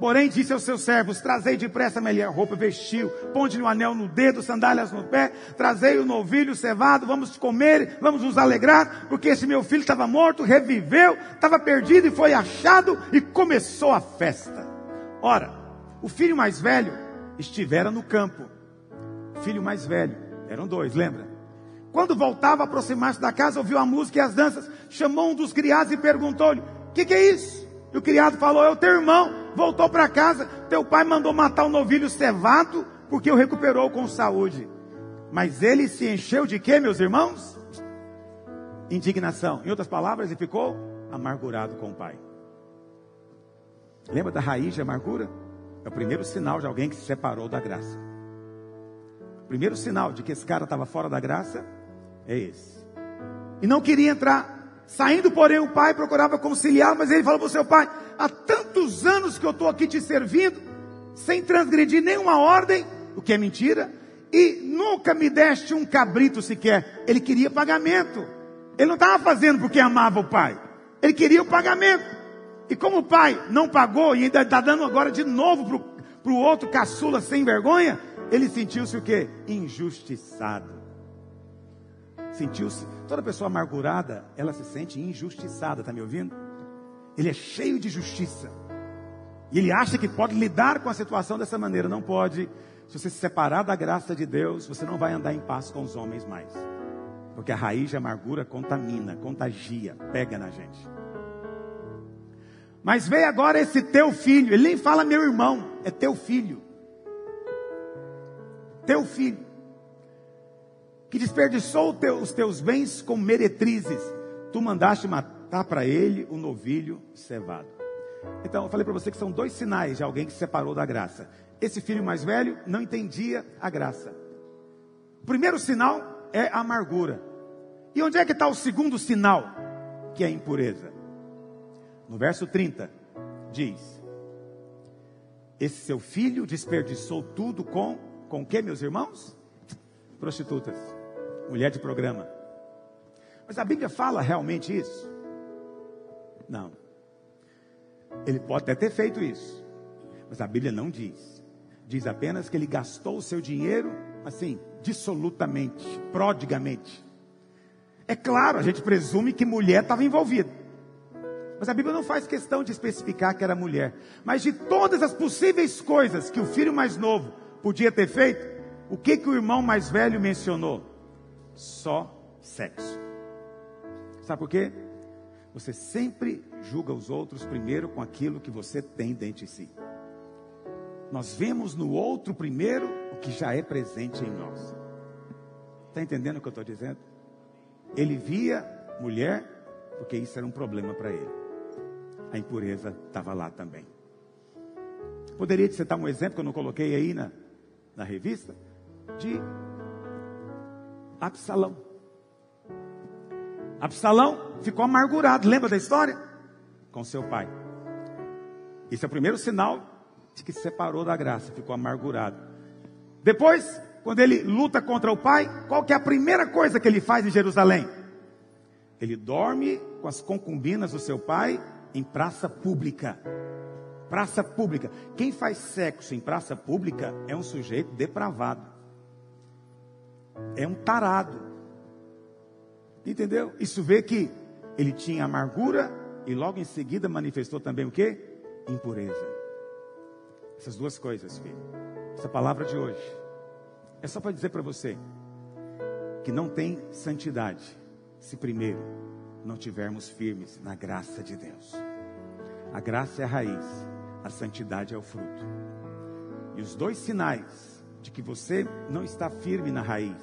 porém, disse aos seus servos: Trazei depressa a melhor roupa, vestiu, ponte-lhe um anel no dedo, sandálias no pé, trazei o novilho cevado, vamos comer, vamos nos alegrar, porque esse meu filho estava morto, reviveu, estava perdido e foi achado, e começou a festa. Ora, o filho mais velho estivera no campo. O filho mais velho, eram dois, lembra? Quando voltava a aproximar-se da casa, ouviu a música e as danças, chamou um dos criados e perguntou-lhe: O que, que, é isso? E o criado falou: É o teu irmão, voltou para casa, teu pai mandou matar o novilho cevado, porque o recuperou com saúde. Mas ele se encheu de quê, meus irmãos? Indignação. Em outras palavras, ele ficou amargurado com o pai. Lembra da raiz de amargura? É o primeiro sinal de alguém que se separou da graça. O primeiro sinal de que esse cara estava fora da graça é esse. E não queria entrar. Saindo, porém, o pai procurava conciliar, mas ele falou para o seu pai: há tantos anos que eu estou aqui te servindo, sem transgredir nenhuma ordem, o que é mentira, e nunca me deste um cabrito sequer. Ele queria pagamento. Ele não estava fazendo porque amava o pai. Ele queria o pagamento. E como o pai não pagou e ainda está dando agora de novo para o outro caçula sem vergonha, ele sentiu-se o quê? Injustiçado sentiu-se. Toda pessoa amargurada, ela se sente injustiçada, está me ouvindo? Ele é cheio de justiça. E ele acha que pode lidar com a situação dessa maneira. Não pode. Se você se separar da graça de Deus, você não vai andar em paz com os homens mais. Porque a raiz de amargura contamina, contagia, pega na gente. Mas veio agora esse teu filho. Ele nem fala meu irmão, é teu filho. Teu filho que desperdiçou os teus bens com meretrizes, tu mandaste matar para ele o novilho cevado. Então, eu falei para você que são dois sinais de alguém que se separou da graça. Esse filho mais velho não entendia a graça. O primeiro sinal é a amargura. E onde é que está o segundo sinal? Que é a impureza. No verso 30, diz: Esse seu filho desperdiçou tudo com, com que, meus irmãos? Prostitutas, mulher de programa. Mas a Bíblia fala realmente isso? Não. Ele pode até ter feito isso, mas a Bíblia não diz. Diz apenas que ele gastou o seu dinheiro, assim, dissolutamente, prodigamente. É claro, a gente presume que mulher estava envolvida. Mas a Bíblia não faz questão de especificar que era mulher. Mas de todas as possíveis coisas que o filho mais novo podia ter feito, o que, que o irmão mais velho mencionou? Só sexo. Sabe por quê? Você sempre julga os outros primeiro com aquilo que você tem dentro de si. Nós vemos no outro primeiro o que já é presente em nós. Está entendendo o que eu estou dizendo? Ele via mulher porque isso era um problema para ele. A impureza estava lá também. Poderia te citar um exemplo que eu não coloquei aí na, na revista? De Absalão. Absalão ficou amargurado, lembra da história? Com seu pai. Esse é o primeiro sinal de que se separou da graça, ficou amargurado. Depois, quando ele luta contra o pai, qual que é a primeira coisa que ele faz em Jerusalém? Ele dorme com as concubinas do seu pai em praça pública. Praça pública. Quem faz sexo em praça pública é um sujeito depravado. É um tarado. Entendeu? Isso vê que ele tinha amargura e logo em seguida manifestou também o que? Impureza. Essas duas coisas, filho. Essa palavra de hoje é só para dizer para você que não tem santidade se primeiro não tivermos firmes na graça de Deus. A graça é a raiz, a santidade é o fruto. E os dois sinais de que você não está firme na raiz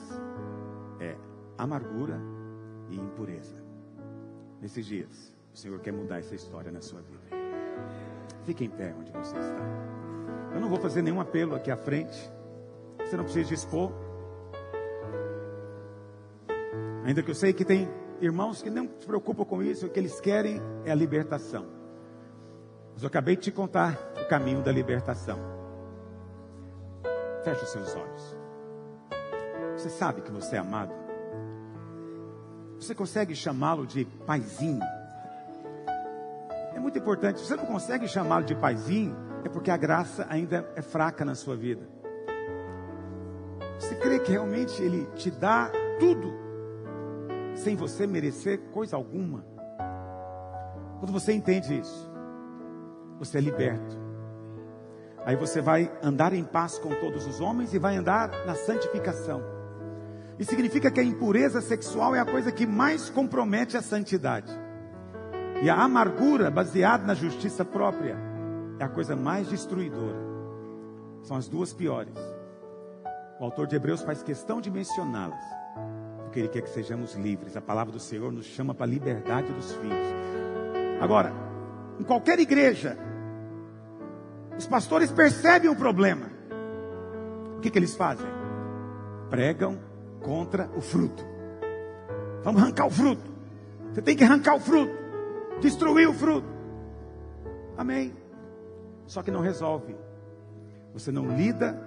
é amargura e impureza. Nesses dias, o Senhor quer mudar essa história na sua vida. Fique em pé onde você está. Eu não vou fazer nenhum apelo aqui à frente. Você não precisa expor. Ainda que eu sei que tem irmãos que não se preocupam com isso, o que eles querem é a libertação. Mas eu acabei de te contar o caminho da libertação. Feche os seus olhos. Você sabe que você é amado? Você consegue chamá-lo de paizinho? É muito importante. Se você não consegue chamá-lo de paizinho, é porque a graça ainda é fraca na sua vida. Você crê que realmente Ele te dá tudo sem você merecer coisa alguma. Quando você entende isso, você é liberto. Aí você vai andar em paz com todos os homens e vai andar na santificação. E significa que a impureza sexual é a coisa que mais compromete a santidade. E a amargura, baseada na justiça própria, é a coisa mais destruidora. São as duas piores. O autor de Hebreus faz questão de mencioná-las porque Ele quer que sejamos livres. A palavra do Senhor nos chama para a liberdade dos filhos. Agora, em qualquer igreja, os pastores percebem o problema. O que, que eles fazem? Pregam contra o fruto. Vamos arrancar o fruto. Você tem que arrancar o fruto. Destruir o fruto. Amém. Só que não resolve. Você não lida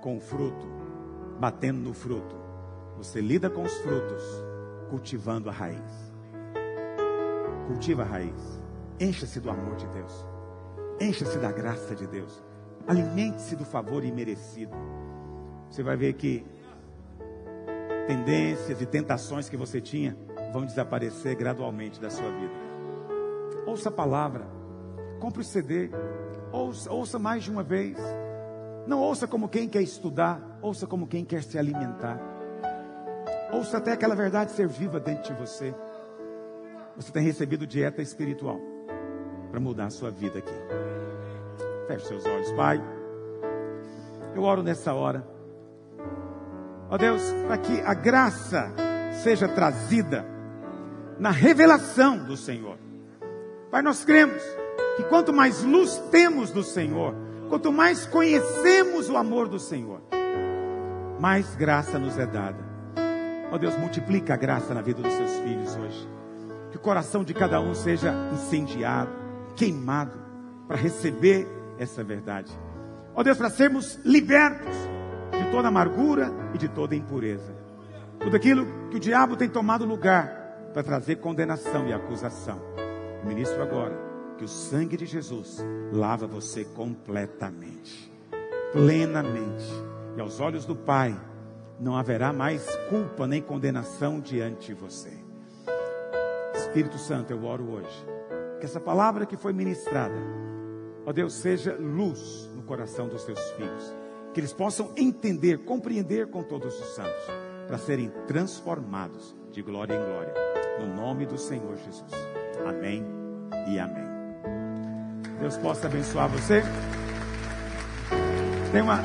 com o fruto, batendo no fruto. Você lida com os frutos, cultivando a raiz. Cultiva a raiz. Encha-se do amor de Deus. Encha-se da graça de Deus. Alimente-se do favor imerecido. Você vai ver que tendências e tentações que você tinha vão desaparecer gradualmente da sua vida. Ouça a palavra. Compre o CD. Ouça, ouça mais de uma vez. Não ouça como quem quer estudar, ouça como quem quer se alimentar. Ouça até aquela verdade ser viva dentro de você. Você tem recebido dieta espiritual para mudar a sua vida aqui. Feche seus olhos, Pai. Eu oro nessa hora. Ó Deus, para que a graça seja trazida na revelação do Senhor. Pai, nós cremos que quanto mais luz temos do Senhor, quanto mais conhecemos o amor do Senhor, mais graça nos é dada. Ó Deus, multiplica a graça na vida dos seus filhos hoje. Que o coração de cada um seja incendiado, queimado, para receber essa verdade. Ó Deus, para sermos libertos toda amargura e de toda impureza. Tudo aquilo que o diabo tem tomado lugar para trazer condenação e acusação. Ministro agora que o sangue de Jesus lava você completamente, plenamente. E aos olhos do Pai não haverá mais culpa nem condenação diante de você. Espírito Santo, eu oro hoje. Que essa palavra que foi ministrada, ó Deus, seja luz no coração dos teus filhos. Que eles possam entender, compreender com todos os santos, para serem transformados de glória em glória. No nome do Senhor Jesus. Amém e amém. Deus possa abençoar você. Tem uma.